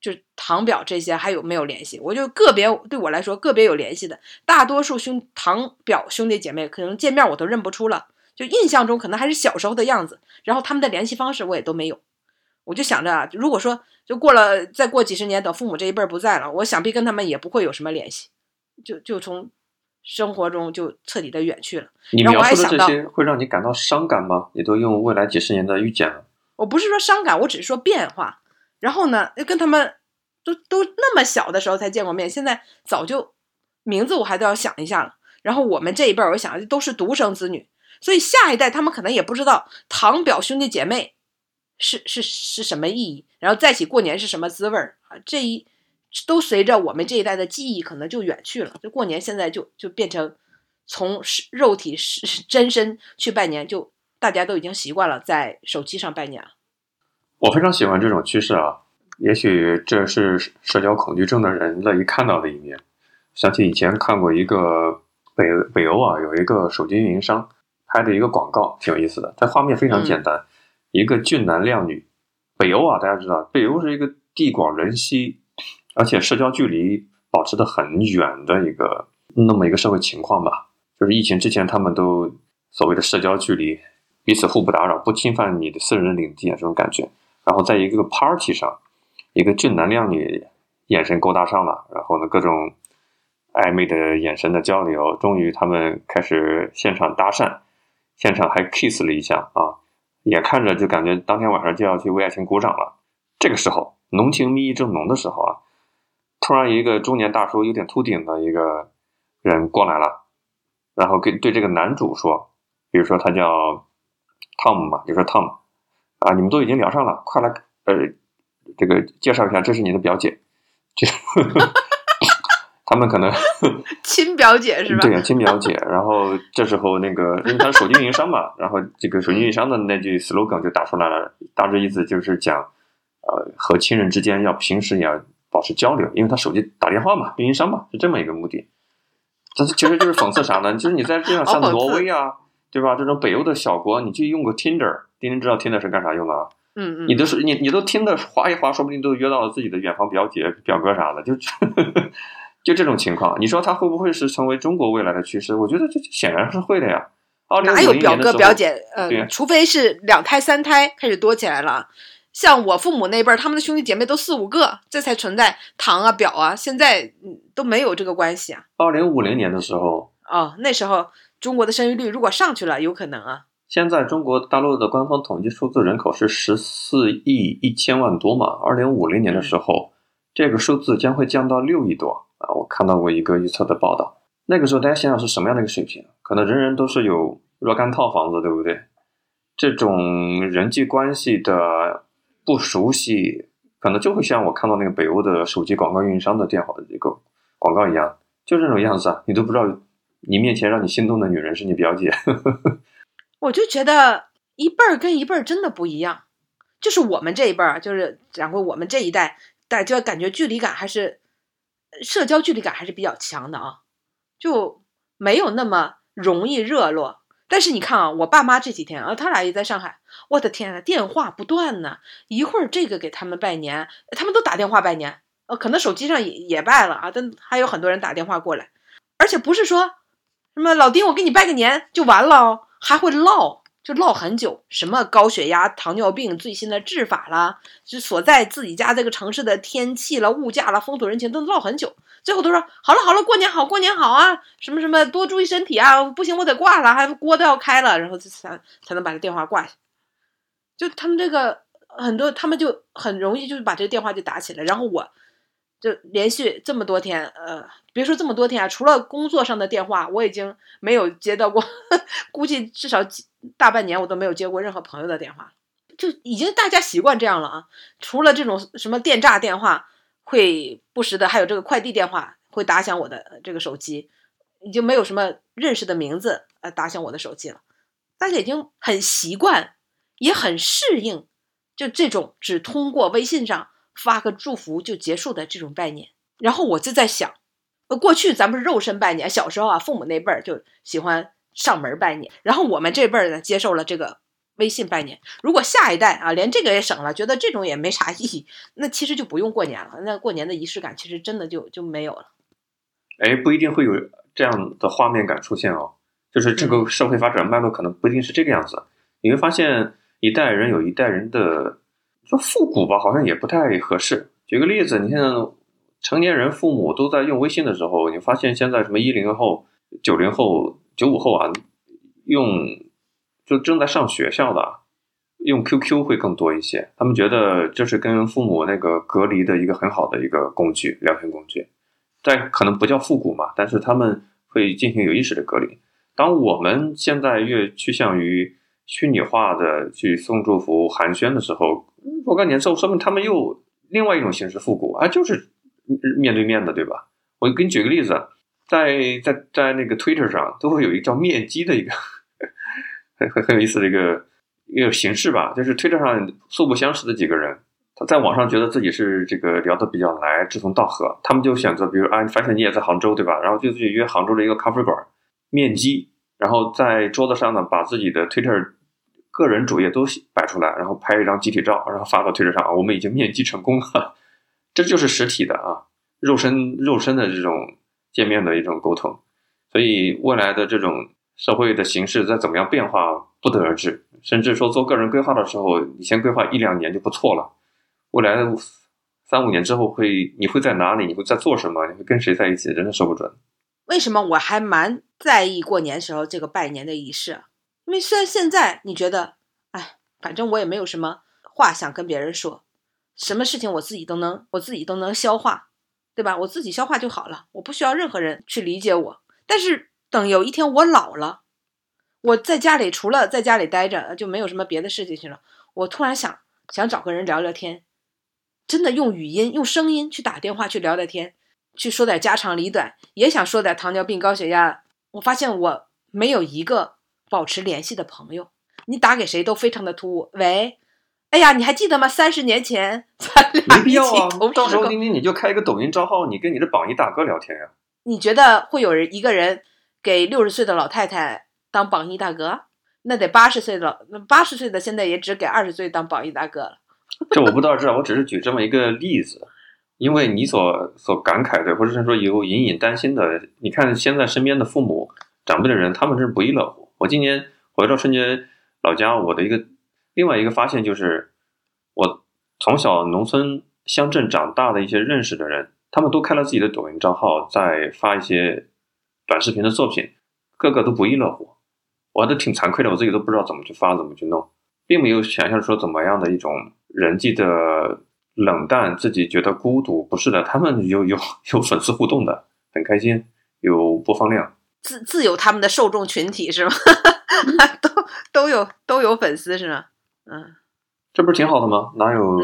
就是堂表这些还有没有联系？我就个别对我来说个别有联系的，大多数兄堂表兄弟姐妹可能见面我都认不出了，就印象中可能还是小时候的样子。然后他们的联系方式我也都没有。我就想着啊，如果说就过了再过几十年，等父母这一辈儿不在了，我想必跟他们也不会有什么联系，就就从生活中就彻底的远去了。你描述的这些会让你感到伤感吗？你都用未来几十年的预见了。我不是说伤感，我只是说变化。然后呢，跟他们都都那么小的时候才见过面，现在早就名字我还都要想一下了。然后我们这一辈儿，我想都是独生子女，所以下一代他们可能也不知道堂表兄弟姐妹是是是什么意义，然后在一起过年是什么滋味儿啊？这一都随着我们这一代的记忆可能就远去了。就过年现在就就变成从肉体是真身去拜年，就大家都已经习惯了在手机上拜年了。我非常喜欢这种趋势啊！也许这是社交恐惧症的人乐意看到的一面。想起以前看过一个北北欧啊，有一个手机运营商拍的一个广告，挺有意思的。它画面非常简单，一个俊男靓女。北欧啊，大家知道，北欧是一个地广人稀，而且社交距离保持的很远的一个那么一个社会情况吧。就是疫情之前，他们都所谓的社交距离，彼此互不打扰，不侵犯你的私人领地啊，这种感觉。然后在一个 party 上，一个俊男靓女眼神勾搭上了，然后呢，各种暧昧的眼神的交流，终于他们开始现场搭讪，现场还 kiss 了一下啊，眼看着就感觉当天晚上就要去为爱情鼓掌了。这个时候，浓情蜜意正浓的时候啊，突然一个中年大叔，有点秃顶的一个人过来了，然后跟对这个男主说，比如说他叫 Tom 嘛，就说 Tom。啊，你们都已经聊上了，快来，呃，这个介绍一下，这是你的表姐，就 他们可能 亲表姐是吧？对呀，亲表姐。然后这时候那个，因为他是手机运营商嘛，然后这个手机运营商的那句 slogan 就打出来了，大致意思就是讲，呃，和亲人之间要平时也要保持交流，因为他手机打电话嘛，运营商嘛，是这么一个目的。这其实就是讽刺啥呢？就是你在这样像挪威啊，对吧？这种北欧的小国，你去用个 Tinder。丁丁知道 Tinder 是干啥用的啊？嗯嗯，你都是你你都听的划一划，说不定都约到了自己的远房表姐、表哥啥的，就 就这种情况，你说它会不会是成为中国未来的趋势？我觉得这显然是会的呀。哪有表哥表姐？对呃，除非是两胎、三胎开始多起来了。像我父母那辈儿，他们的兄弟姐妹都四五个，这才存在堂啊表啊。现在嗯都没有这个关系啊。二零五零年的时候，哦，那时候中国的生育率如果上去了，有可能啊。现在中国大陆的官方统计数字人口是十四亿一千万多嘛？二零五零年的时候，这个数字将会降到六亿多啊！我看到过一个预测的报道。那个时候大家想想是什么样的一个水平？可能人人都是有若干套房子，对不对？这种人际关系的不熟悉，可能就会像我看到那个北欧的手机广告运营商的电话的这个广告一样，就这种样子啊！你都不知道你面前让你心动的女人是你表姐。我就觉得一辈儿跟一辈儿真的不一样，就是我们这一辈儿，就是然后我们这一代，大家感觉距离感还是社交距离感还是比较强的啊，就没有那么容易热络。但是你看啊，我爸妈这几天啊，他俩也在上海，我的天啊，电话不断呢，一会儿这个给他们拜年，他们都打电话拜年，呃，可能手机上也也拜了啊，但还有很多人打电话过来，而且不是说什么老丁我给你拜个年就完了哦。还会唠，就唠很久，什么高血压、糖尿病最新的治法啦，就所在自己家这个城市的天气了、物价了、风土人情，都唠很久。最后都说好了好了，过年好，过年好啊，什么什么多注意身体啊，不行我得挂了，还锅都要开了，然后才才能把这电话挂下。就他们这个很多，他们就很容易就把这个电话就打起来，然后我。就连续这么多天，呃，别说这么多天啊，除了工作上的电话，我已经没有接到过，估计至少几大半年我都没有接过任何朋友的电话，就已经大家习惯这样了啊。除了这种什么电诈电话会不时的，还有这个快递电话会打响我的这个手机，已经没有什么认识的名字呃打响我的手机了。大家已经很习惯，也很适应，就这种只通过微信上。发个祝福就结束的这种拜年，然后我就在想，呃，过去咱们是肉身拜年，小时候啊，父母那辈儿就喜欢上门拜年，然后我们这辈儿呢接受了这个微信拜年。如果下一代啊连这个也省了，觉得这种也没啥意义，那其实就不用过年了。那过年的仪式感其实真的就就没有了。哎，不一定会有这样的画面感出现哦，就是这个社会发展脉络可能不一定是这个样子。你会发现一代人有一代人的。说复古吧，好像也不太合适。举个例子，你像成年人父母都在用微信的时候，你发现现在什么一零后、九零后、九五后啊，用就正在上学校的，用 QQ 会更多一些。他们觉得这是跟父母那个隔离的一个很好的一个工具，聊天工具。但可能不叫复古嘛，但是他们会进行有意识的隔离。当我们现在越趋向于虚拟化的去送祝福、寒暄的时候，若干年之后，说明他们又另外一种形式复古啊，就是面对面的，对吧？我给你举个例子，在在在那个 Twitter 上都会有一个叫面基的一个很很很有意思的一个一个形式吧，就是 Twitter 上素不相识的几个人，他在网上觉得自己是这个聊得比较来，志同道合，他们就选择，比如啊，你发现你也在杭州，对吧？然后就去约杭州的一个咖啡馆面基，然后在桌子上呢，把自己的 Twitter。个人主页都摆出来，然后拍一张集体照，然后发到推特上，我们已经面基成功了，这就是实体的啊，肉身肉身的这种见面的一种沟通。所以未来的这种社会的形式再怎么样变化不得而知，甚至说做个人规划的时候，你先规划一两年就不错了。未来三五年之后会你会在哪里？你会在做什么？你会跟谁在一起？真的说不准。为什么我还蛮在意过年时候这个拜年的仪式？因为虽然现在你觉得，哎，反正我也没有什么话想跟别人说，什么事情我自己都能，我自己都能消化，对吧？我自己消化就好了，我不需要任何人去理解我。但是等有一天我老了，我在家里除了在家里待着，就没有什么别的事情去了。我突然想想找个人聊聊天，真的用语音、用声音去打电话去聊聊天，去说点家长里短，也想说点糖尿病、高血压。我发现我没有一个。保持联系的朋友，你打给谁都非常的突兀。喂，哎呀，你还记得吗？三十年前咱俩没必要啊。到时候丁丁你就开一个抖音账号，你跟你的榜一大哥聊天呀。你觉得会有人一个人给六十岁的老太太当榜一大哥？那得八十岁的那，八十岁的现在也只给二十岁当榜一大哥了。这我不知道，这我只是举这么一个例子。因为你所所感慨的，或者是说有隐隐担心的，你看现在身边的父母长辈的人，他们是不亦乐乎。我今年回到春节老家，我的一个另外一个发现就是，我从小农村乡镇长大的一些认识的人，他们都开了自己的抖音账号，在发一些短视频的作品，个个都不亦乐乎。我都挺惭愧的，我自己都不知道怎么去发，怎么去弄，并没有想象说怎么样的一种人际的。冷淡，自己觉得孤独，不是的，他们有有有粉丝互动的，很开心，有播放量，自自有他们的受众群体是吗？都都有都有粉丝是吗？嗯，这不是挺好的吗？哪有？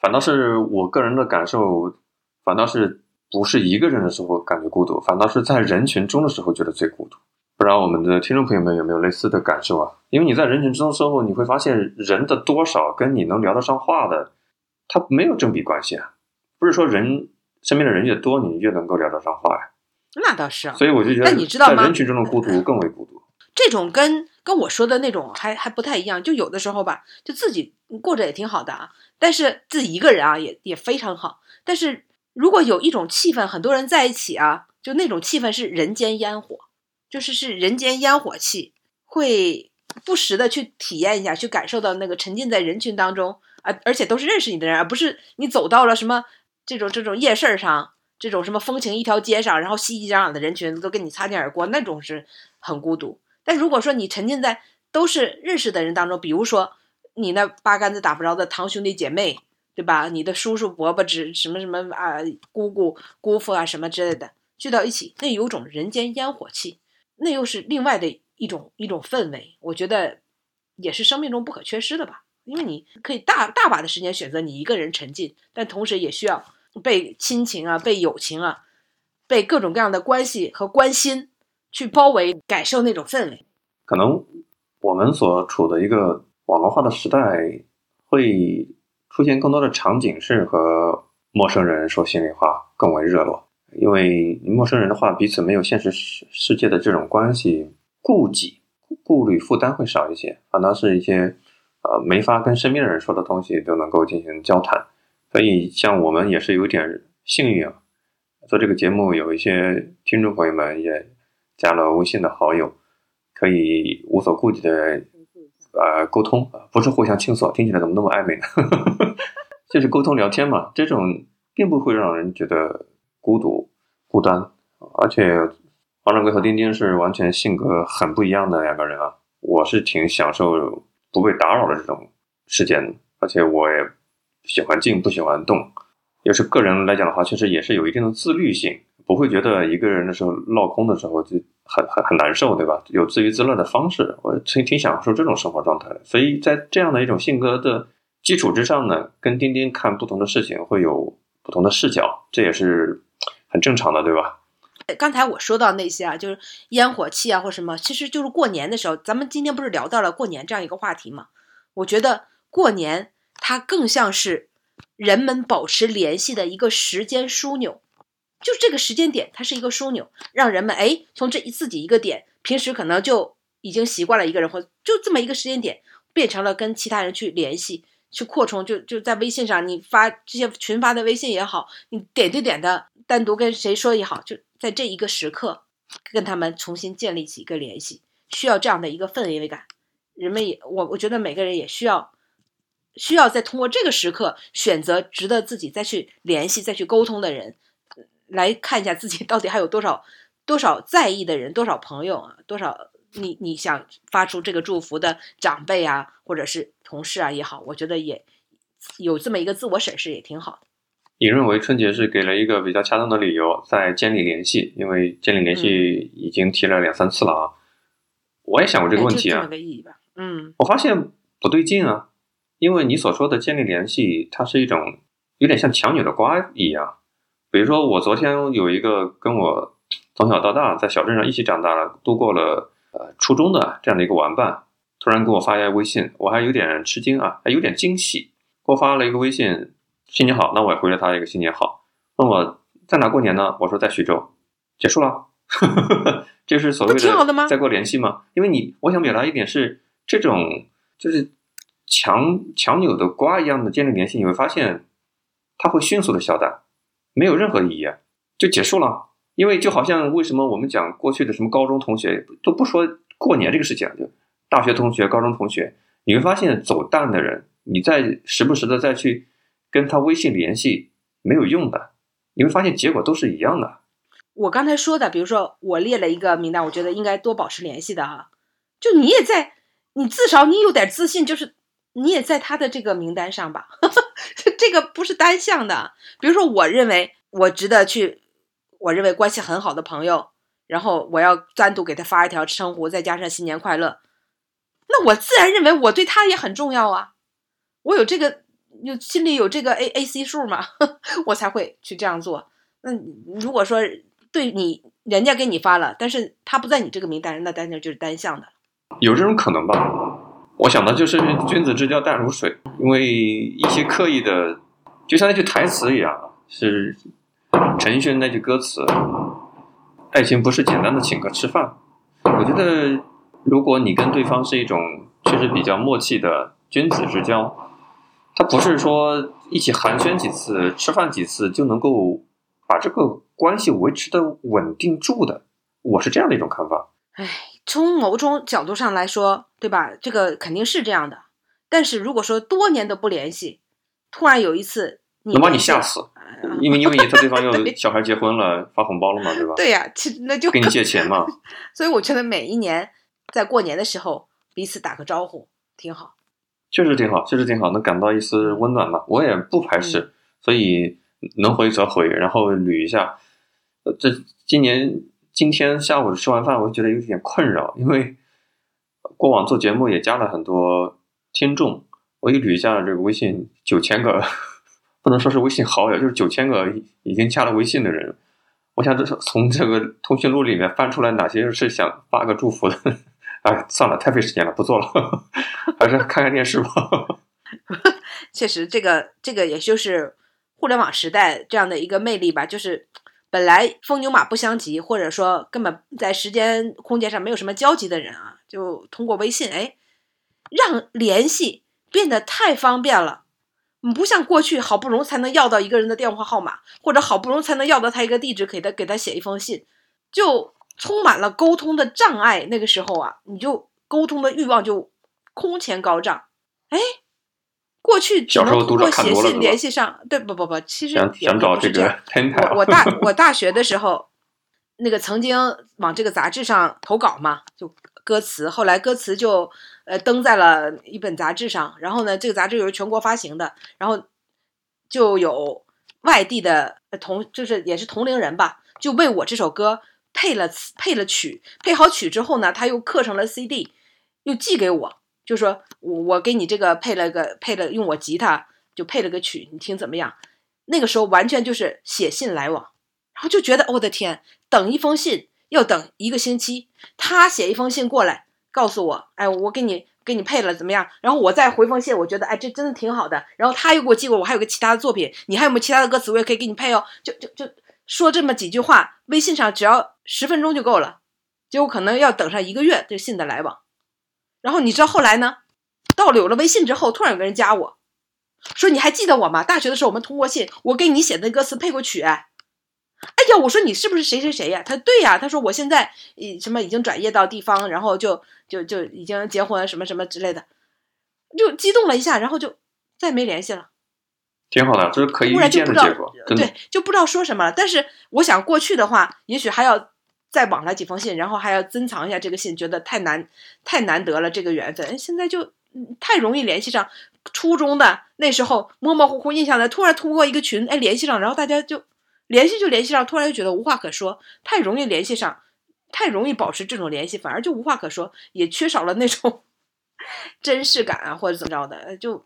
反倒是我个人的感受，反倒是不是一个人的时候感觉孤独，反倒是在人群中的时候觉得最孤独。不知道我们的听众朋友们有没有类似的感受啊？因为你在人群中的时候，你会发现人的多少跟你能聊得上话的。它没有正比关系啊，不是说人身边的人越多，你越能够聊得上话呀。那倒是啊。所以我就觉得，但你知道吗？人群中的孤独更为孤独。这种跟跟我说的那种还还不太一样。就有的时候吧，就自己过着也挺好的啊，但是自己一个人啊也也非常好。但是如果有一种气氛，很多人在一起啊，就那种气氛是人间烟火，就是是人间烟火气，会不时的去体验一下，去感受到那个沉浸在人群当中。啊，而且都是认识你的人，而不是你走到了什么这种这种夜市上，这种什么风情一条街上，然后熙熙攘攘的人群都跟你擦肩而过，那种是很孤独。但如果说你沉浸在都是认识的人当中，比如说你那八竿子打不着的堂兄弟姐妹，对吧？你的叔叔伯伯、侄什么什么啊、姑姑姑父啊什么之类的聚到一起，那有种人间烟火气，那又是另外的一种一种氛围。我觉得也是生命中不可缺失的吧。因为你可以大大把的时间选择你一个人沉浸，但同时也需要被亲情啊、被友情啊、被各种各样的关系和关心去包围，感受那种氛围。可能我们所处的一个网络化的时代，会出现更多的场景是和陌生人说心里话更为热络，因为陌生人的话彼此没有现实世世界的这种关系顾忌、顾虑、负担会少一些，反倒是一些。呃，没法跟身边的人说的东西都能够进行交谈，所以像我们也是有点幸运啊。做这个节目，有一些听众朋友们也加了微信的好友，可以无所顾忌的呃沟通不是互相倾诉，听起来怎么那么暧昧呢？就是沟通聊天嘛，这种并不会让人觉得孤独孤单，而且王掌柜和丁丁是完全性格很不一样的两个人啊，我是挺享受。不被打扰的这种时间，而且我也喜欢静，不喜欢动。也是个人来讲的话，确实也是有一定的自律性，不会觉得一个人的时候落空的时候就很很很难受，对吧？有自娱自乐的方式，我挺挺享受这种生活状态的。所以在这样的一种性格的基础之上呢，跟丁丁看不同的事情会有不同的视角，这也是很正常的，对吧？刚才我说到那些啊，就是烟火气啊，或什么，其实就是过年的时候。咱们今天不是聊到了过年这样一个话题吗？我觉得过年它更像是人们保持联系的一个时间枢纽，就这个时间点，它是一个枢纽，让人们哎从这一自己一个点，平时可能就已经习惯了一个人，或就这么一个时间点，变成了跟其他人去联系、去扩充。就就在微信上，你发这些群发的微信也好，你点对点的单独跟谁说也好，就。在这一个时刻，跟他们重新建立起一个联系，需要这样的一个氛围感。人们也，我我觉得每个人也需要，需要再通过这个时刻选择值得自己再去联系、再去沟通的人，来看一下自己到底还有多少多少在意的人，多少朋友啊，多少你你想发出这个祝福的长辈啊，或者是同事啊也好，我觉得也有这么一个自我审视也挺好的。你认为春节是给了一个比较恰当的理由，在建立联系，因为建立联系已经提了两三次了啊。我也想过这个问题啊。嗯，我发现不对劲啊，因为你所说的建立联系，它是一种有点像强扭的瓜一样。比如说，我昨天有一个跟我从小到大在小镇上一起长大了、度过了呃初中的这样的一个玩伴，突然给我发一个微信，我还有点吃惊啊，还有点惊喜，给我发了一个微信。新年好，那我也回了他一个新年好。问我在哪过年呢？我说在徐州，结束了。这是所谓的再过联系吗？因为你，我想表达一点是，这种就是强强扭的瓜一样的建立联系，你会发现它会迅速的消淡，没有任何意义，就结束了。因为就好像为什么我们讲过去的什么高中同学都不说过年这个事情，就大学同学、高中同学，你会发现走淡的人，你再时不时的再去跟他微信联系没有用的，你会发现结果都是一样的。我刚才说的，比如说我列了一个名单，我觉得应该多保持联系的哈，就你也在，你至少你有点自信，就是你也在他的这个名单上吧，这个不是单向的。比如说，我认为我值得去。我认为关系很好的朋友，然后我要单独给他发一条称呼，再加上新年快乐，那我自然认为我对他也很重要啊。我有这个，有心里有这个 A A C 数嘛，我才会去这样做。那如果说对你人家给你发了，但是他不在你这个名单，那单就就是单向的。有这种可能吧？我想的就是君子之交淡如水，因为一些刻意的，就像那句台词一样，是。陈奕迅那句歌词：“爱情不是简单的请客吃饭。”我觉得，如果你跟对方是一种确实比较默契的君子之交，他不是说一起寒暄几次、吃饭几次就能够把这个关系维持的稳定住的。我是这样的一种看法。哎，从某种角度上来说，对吧？这个肯定是这样的。但是如果说多年都不联系，突然有一次，能把你吓死。因为因为他对方又 小孩结婚了，发红包了嘛，对吧？对呀，其实那就给你借钱嘛。所以我觉得每一年在过年的时候彼此打个招呼挺好。确实挺好，确实挺好，能感到一丝温暖嘛。我也不排斥，所以能回则回，然后捋一下。这今年今天下午吃完饭，我觉得有点困扰，因为过往做节目也加了很多听众，我一捋一下这个微信九千个。不能说是微信好友，就是九千个已经加了微信的人。我想这是从这个通讯录里面翻出来哪些是想发个祝福的。哎，算了，太费时间了，不做了，还是看看电视吧。确实，这个这个也就是互联网时代这样的一个魅力吧。就是本来风牛马不相及，或者说根本在时间空间上没有什么交集的人啊，就通过微信，哎，让联系变得太方便了。不像过去，好不容易才能要到一个人的电话号码，或者好不容易才能要到他一个地址，给他给他写一封信，就充满了沟通的障碍。那个时候啊，你就沟通的欲望就空前高涨。哎，过去只能通过写信联系上，对不不不，其实想找这个。我我大 我大学的时候，那个曾经往这个杂志上投稿嘛，就歌词，后来歌词就。呃，登在了一本杂志上，然后呢，这个杂志又是全国发行的，然后就有外地的同，就是也是同龄人吧，就为我这首歌配了词，配了曲，配好曲之后呢，他又刻成了 CD，又寄给我，就说我我给你这个配了个配了，用我吉他就配了个曲，你听怎么样？那个时候完全就是写信来往，然后就觉得我的天，等一封信要等一个星期，他写一封信过来。告诉我，哎，我给你给你配了怎么样？然后我再回封信，我觉得，哎，这真的挺好的。然后他又给我寄过，我还有个其他的作品，你还有没有其他的歌词？我也可以给你配哦。就就就说这么几句话，微信上只要十分钟就够了。结果可能要等上一个月这信的来往。然后你知道后来呢？到了有了微信之后，突然有个人加我说：“你还记得我吗？大学的时候我们通过信，我给你写的歌词配过曲。”呀，我说你是不是谁谁谁呀？他对呀，他说我现在已什么已经转业到地方，然后就就就已经结婚什么什么之类的，就激动了一下，然后就再没联系了。挺好的，这是可以预见的结果。对，就不知道说什么了。但是我想过去的话，也许还要再往来几封信，然后还要珍藏一下这个信，觉得太难太难得了这个缘分。现在就太容易联系上，初中的那时候模模糊糊印象的，突然通过一个群哎联系上，然后大家就。联系就联系上，突然就觉得无话可说，太容易联系上，太容易保持这种联系，反而就无话可说，也缺少了那种 真实感啊，或者怎么着的。就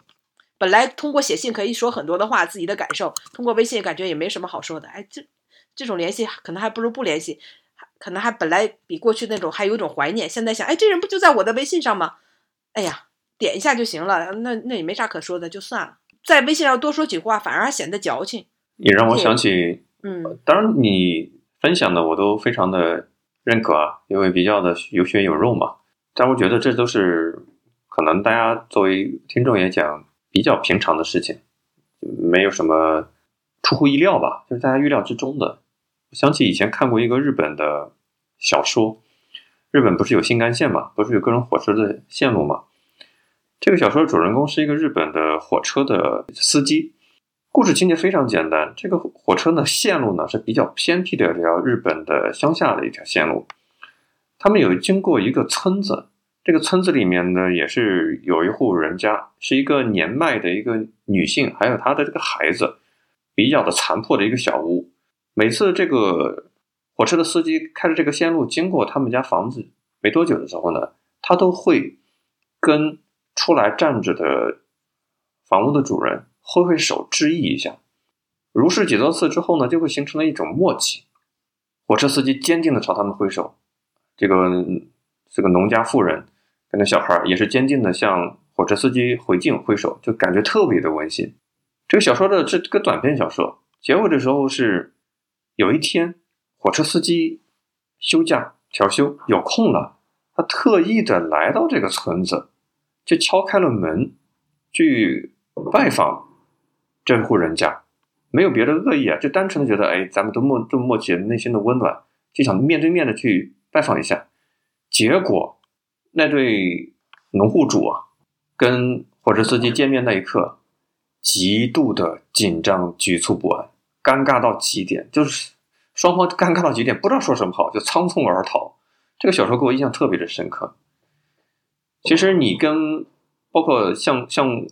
本来通过写信可以说很多的话，自己的感受，通过微信感觉也没什么好说的。哎，这这种联系可能还不如不联系，可能还本来比过去那种还有一种怀念。现在想，哎，这人不就在我的微信上吗？哎呀，点一下就行了，那那也没啥可说的，就算了。在微信上多说几句话，反而还显得矫情。也让我想起。嗯，当然，你分享的我都非常的认可啊，因为比较的有血有肉嘛。但我觉得这都是可能大家作为听众也讲比较平常的事情，没有什么出乎意料吧，就是大家预料之中的。想起以前看过一个日本的小说，日本不是有新干线嘛，不是有各种火车的线路嘛？这个小说的主人公是一个日本的火车的司机，故事情节非常简单。这个火车呢线路呢是比较偏僻的一条日本的乡下的一条线路，他们有经过一个村子，这个村子里面呢也是有一户人家，是一个年迈的一个女性，还有她的这个孩子，比较的残破的一个小屋。每次这个火车的司机开着这个线路经过他们家房子没多久的时候呢，他都会跟。出来站着的房屋的主人挥挥手致意一下，如是几多次之后呢，就会形成了一种默契。火车司机坚定的朝他们挥手，这个这个农家妇人跟那小孩也是坚定的向火车司机回敬挥手，就感觉特别的温馨。这个小说的这个短篇小说结尾的时候是有一天火车司机休假调休有空了，他特意的来到这个村子。就敲开了门，去拜访这户人家，没有别的恶意啊，就单纯的觉得，哎，咱们都默都默契内心的温暖，就想面对面的去拜访一下。结果那对农户主啊，跟火车司机见面那一刻，极度的紧张、局促不安，尴尬到极点，就是双方尴尬到极点，不知道说什么好，就仓促而逃。这个小说给我印象特别的深刻。其实你跟包括像像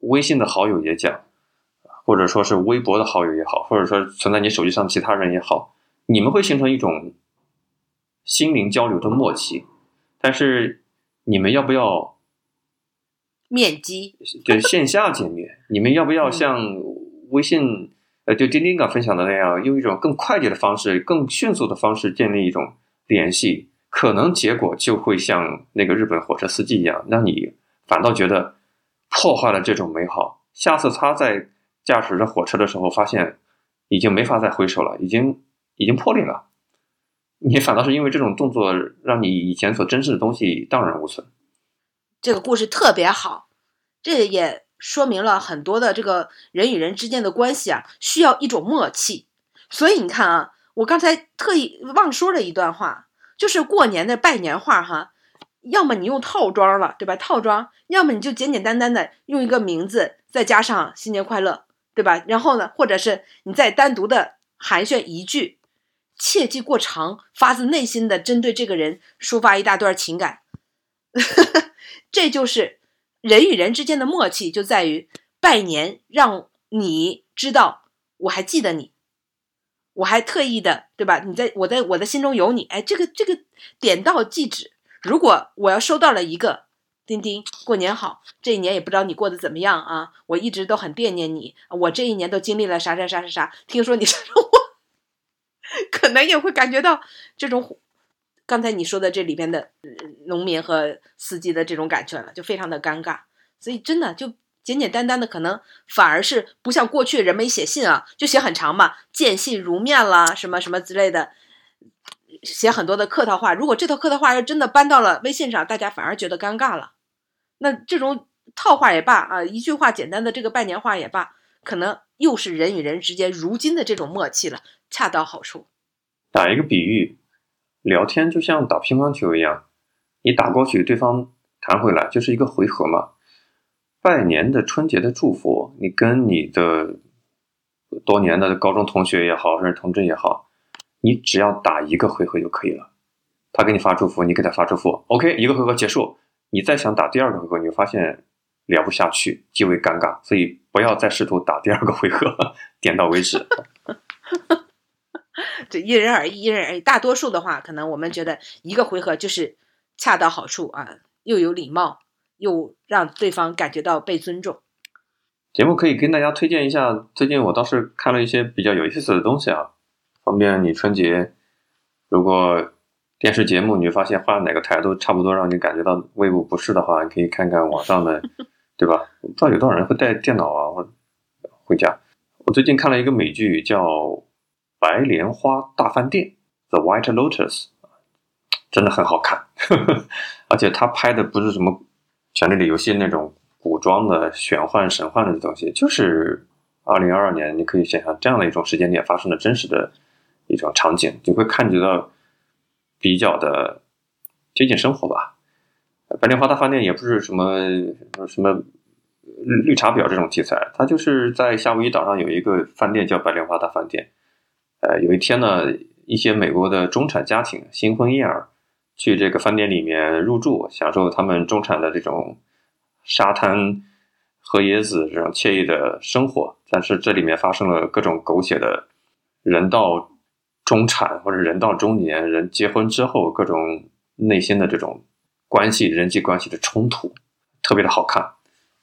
微信的好友也讲，或者说是微博的好友也好，或者说存在你手机上其他人也好，你们会形成一种心灵交流的默契。但是你们要不要面基？对，线下见面，你们要不要像微信呃，就钉钉哥分享的那样，用一种更快捷的方式、更迅速的方式建立一种联系？可能结果就会像那个日本火车司机一样，让你反倒觉得破坏了这种美好。下次他在驾驶着火车的时候，发现已经没法再回首了，已经已经破裂了。你反倒是因为这种动作，让你以前所珍视的东西荡然无存。这个故事特别好，这也说明了很多的这个人与人之间的关系啊，需要一种默契。所以你看啊，我刚才特意忘说了一段话。就是过年的拜年话哈，要么你用套装了，对吧？套装，要么你就简简单单的用一个名字，再加上新年快乐，对吧？然后呢，或者是你再单独的寒暄一句，切忌过长，发自内心的针对这个人抒发一大段情感。这就是人与人之间的默契，就在于拜年，让你知道我还记得你。我还特意的，对吧？你在我在我的心中有你，哎，这个这个点到即止。如果我要收到了一个钉钉，过年好，这一年也不知道你过得怎么样啊？我一直都很惦念你，我这一年都经历了啥啥啥啥啥。听说你 生我，可能也会感觉到这种刚才你说的这里边的农民和司机的这种感觉了，就非常的尴尬。所以真的就。简简单单的，可能反而是不像过去人们写信啊，就写很长嘛，见信如面啦，什么什么之类的，写很多的客套话。如果这套客套话要真的搬到了微信上，大家反而觉得尴尬了。那这种套话也罢啊，一句话简单的这个拜年话也罢，可能又是人与人之间如今的这种默契了，恰到好处。打一个比喻，聊天就像打乒乓球一样，你打过去，对方弹回来，就是一个回合嘛。拜年的春节的祝福，你跟你的多年的高中同学也好，还是同志也好，你只要打一个回合就可以了。他给你发祝福，你给他发祝福，OK，一个回合结束。你再想打第二个回合，你会发现聊不下去，极为尴尬。所以不要再试图打第二个回合，点到为止。这因人而异，因人而异。大多数的话，可能我们觉得一个回合就是恰到好处啊，又有礼貌。又让对方感觉到被尊重。节目可以跟大家推荐一下，最近我倒是看了一些比较有意思的东西啊，方便你春节如果电视节目你发现换哪个台都差不多，让你感觉到胃部不适的话，你可以看看网上的，对吧？不知道有多少人会带电脑啊或回家。我最近看了一个美剧叫《白莲花大饭店》（The White Lotus），真的很好看，而且他拍的不是什么。权力的游戏那种古装的玄幻神幻的东西，就是二零二二年，你可以想象这样的一种时间点发生的真实的一种场景，你会看觉到比较的接近生活吧。白莲花大饭店也不是什么什么绿绿茶婊这种题材，它就是在夏威夷岛上有一个饭店叫白莲花大饭店。呃，有一天呢，一些美国的中产家庭新婚燕尔去这个饭店里面入住，享受他们中产的这种沙滩和椰子这种惬意的生活。但是这里面发生了各种狗血的人道中产或者人到中年人结婚之后各种内心的这种关系、人际关系的冲突，特别的好看。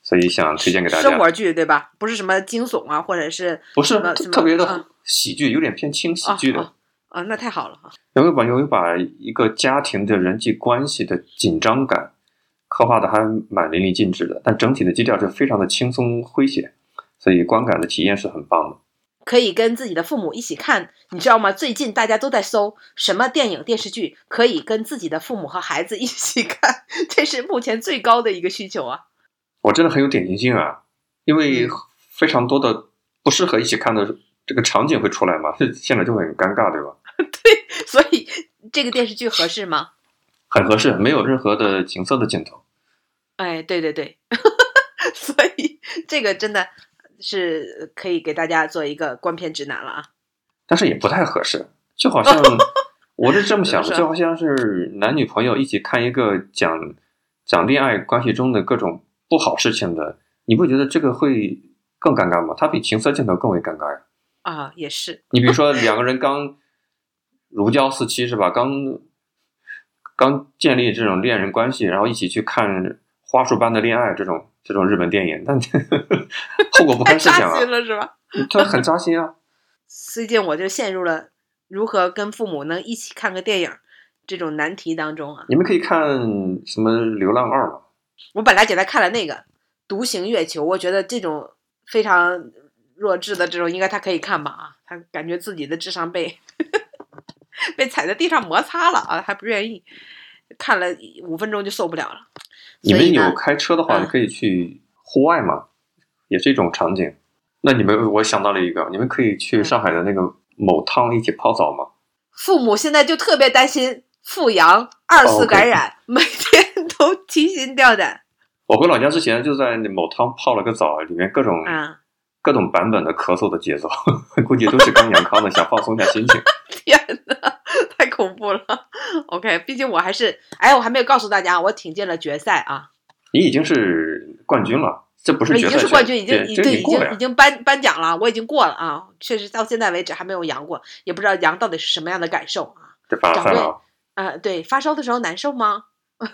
所以想推荐给大家。生活剧对吧？不是什么惊悚啊，或者是不是特别的啊喜剧，有点偏轻喜剧的。啊啊，那太好了啊！有没有把有没有把一个家庭的人际关系的紧张感刻画的还蛮淋漓尽致的，但整体的基调就非常的轻松诙谐，所以观感的体验是很棒的。可以跟自己的父母一起看，你知道吗？最近大家都在搜什么电影、电视剧可以跟自己的父母和孩子一起看，这是目前最高的一个需求啊！我真的很有典型性啊，因为嗯非常多的不适合一起看的这个场景会出来嘛，这现在就很尴尬，对吧？对所以这个电视剧合适吗？很合适，没有任何的情色的镜头。哎，对对对，所以这个真的是可以给大家做一个观片指南了啊！但是也不太合适，就好像 我是这么想的，就好像是男女朋友一起看一个讲讲恋爱关系中的各种不好事情的，你不觉得这个会更尴尬吗？它比情色镜头更为尴尬呀。啊，也是，你比如说 两个人刚如胶似漆是吧？刚刚建立这种恋人关系，然后一起去看花束般的恋爱这种这种日本电影，但 后果不太堪设想啊扎心，了是吧？这很扎心啊。最近我就陷入了如何跟父母能一起看个电影这种难题当中啊！你们可以看什么《流浪二》吗？我本来给他看了那个《独行月球》，我觉得这种非常弱智的这种，应该他可以看吧？啊，他感觉自己的智商被 被踩在地上摩擦了啊，还不愿意，看了五分钟就受不了了。你们有开车的话，嗯你可以去户外嘛，也是一种场景。那你们，我想到了一个，你们可以去嗯上海的那个某汤一起泡澡吗？父母现在就特别担心复阳二次感染，每天都提心吊胆。我回老家之前就在那某汤泡了个澡，里面各种、啊，各种版本的咳嗽的节奏，估计都是刚阳康的，想放松一下心情。天呐，太恐怖了。OK，毕竟我还是，哎，我还没有告诉大家，我挺进了决赛啊，你已经是冠军了，这不是已决赛已，经是冠军，已经已经，已经已。经颁颁奖了，我已经过了啊。确实到现在为止还没有阳过，也不知道阳到底是什么样的感受啊。这凡尔赛了啊。啊、对，发烧的时候难受吗？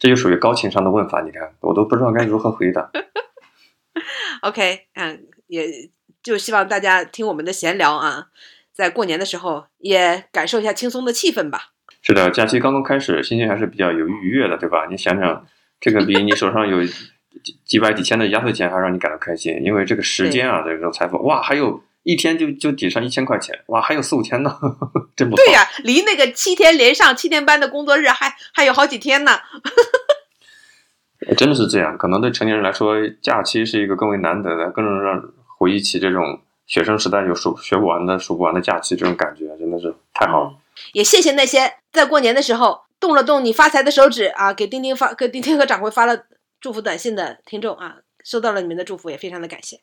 这就属于高情商的问法，你看我都不知道该如何回答。OK，嗯，也就希望大家听我们的闲聊啊，在过年的时候也感受一下轻松的气氛吧。是的，假期刚刚开始，心情还是比较有愉悦的，对吧？你想想，这个比你手上有 几几百几千的压岁钱还让你感到开心，因为这个时间啊，这种财富，哇，还有一天就就抵上一千块钱，哇，还有四五千呢，真不错。对呀、离那个七天连上七天班的工作日还还有好几天呢。真的是这样。可能对成年人来说，假期是一个更为难得的，更能让回忆起这种学生时代有数学不完的、数不完的假期，这种感觉真的是太好了。也谢谢那些在过年的时候动了动你发财的手指啊，给丁丁发给丁丁和掌柜发了祝福短信的听众啊，收到了你们的祝福，也非常的感谢。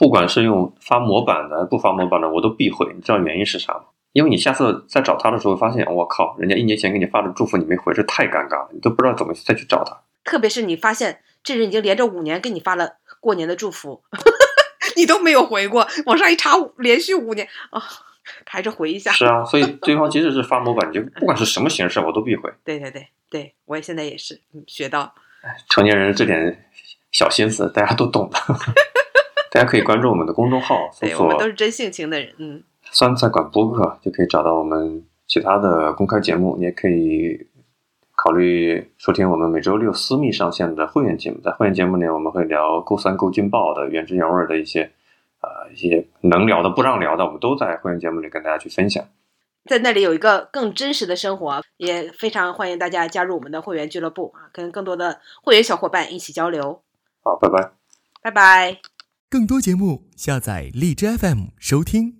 不管是用发模板的，不发模板的，我都避讳。你知道原因是啥吗？因为你下次再找他的时候，发现我靠，人家一年前给你发的祝福你没回，这太尴尬了，你都不知道怎么再去找他。特别是你发现这人已经连着五年给你发了过年的祝福，你都没有回过，往上一查，连续五年啊，还是回一下。是啊，所以对方即使是发模板，你就不管是什么形式，我都避讳。对对对对，我也现在也是嗯学到。成年人这点小心思，大家都懂的。大家可以关注我们的公众号，搜对我们都是真性情的人，嗯，“酸菜馆播客”，就可以找到我们其他的公开节目。你也可以考虑收听我们每周六私密上线的会员节目。在会员节目里，我们会聊够酸、够劲爆的原汁原味的一些呃一些能聊的不让聊的，我们都在会员节目里跟大家去分享。在那里有一个更真实的生活，也非常欢迎大家加入我们的会员俱乐部啊，跟更多的会员小伙伴一起交流。好，拜拜。拜拜。更多节目，下载荔枝 FM 收听。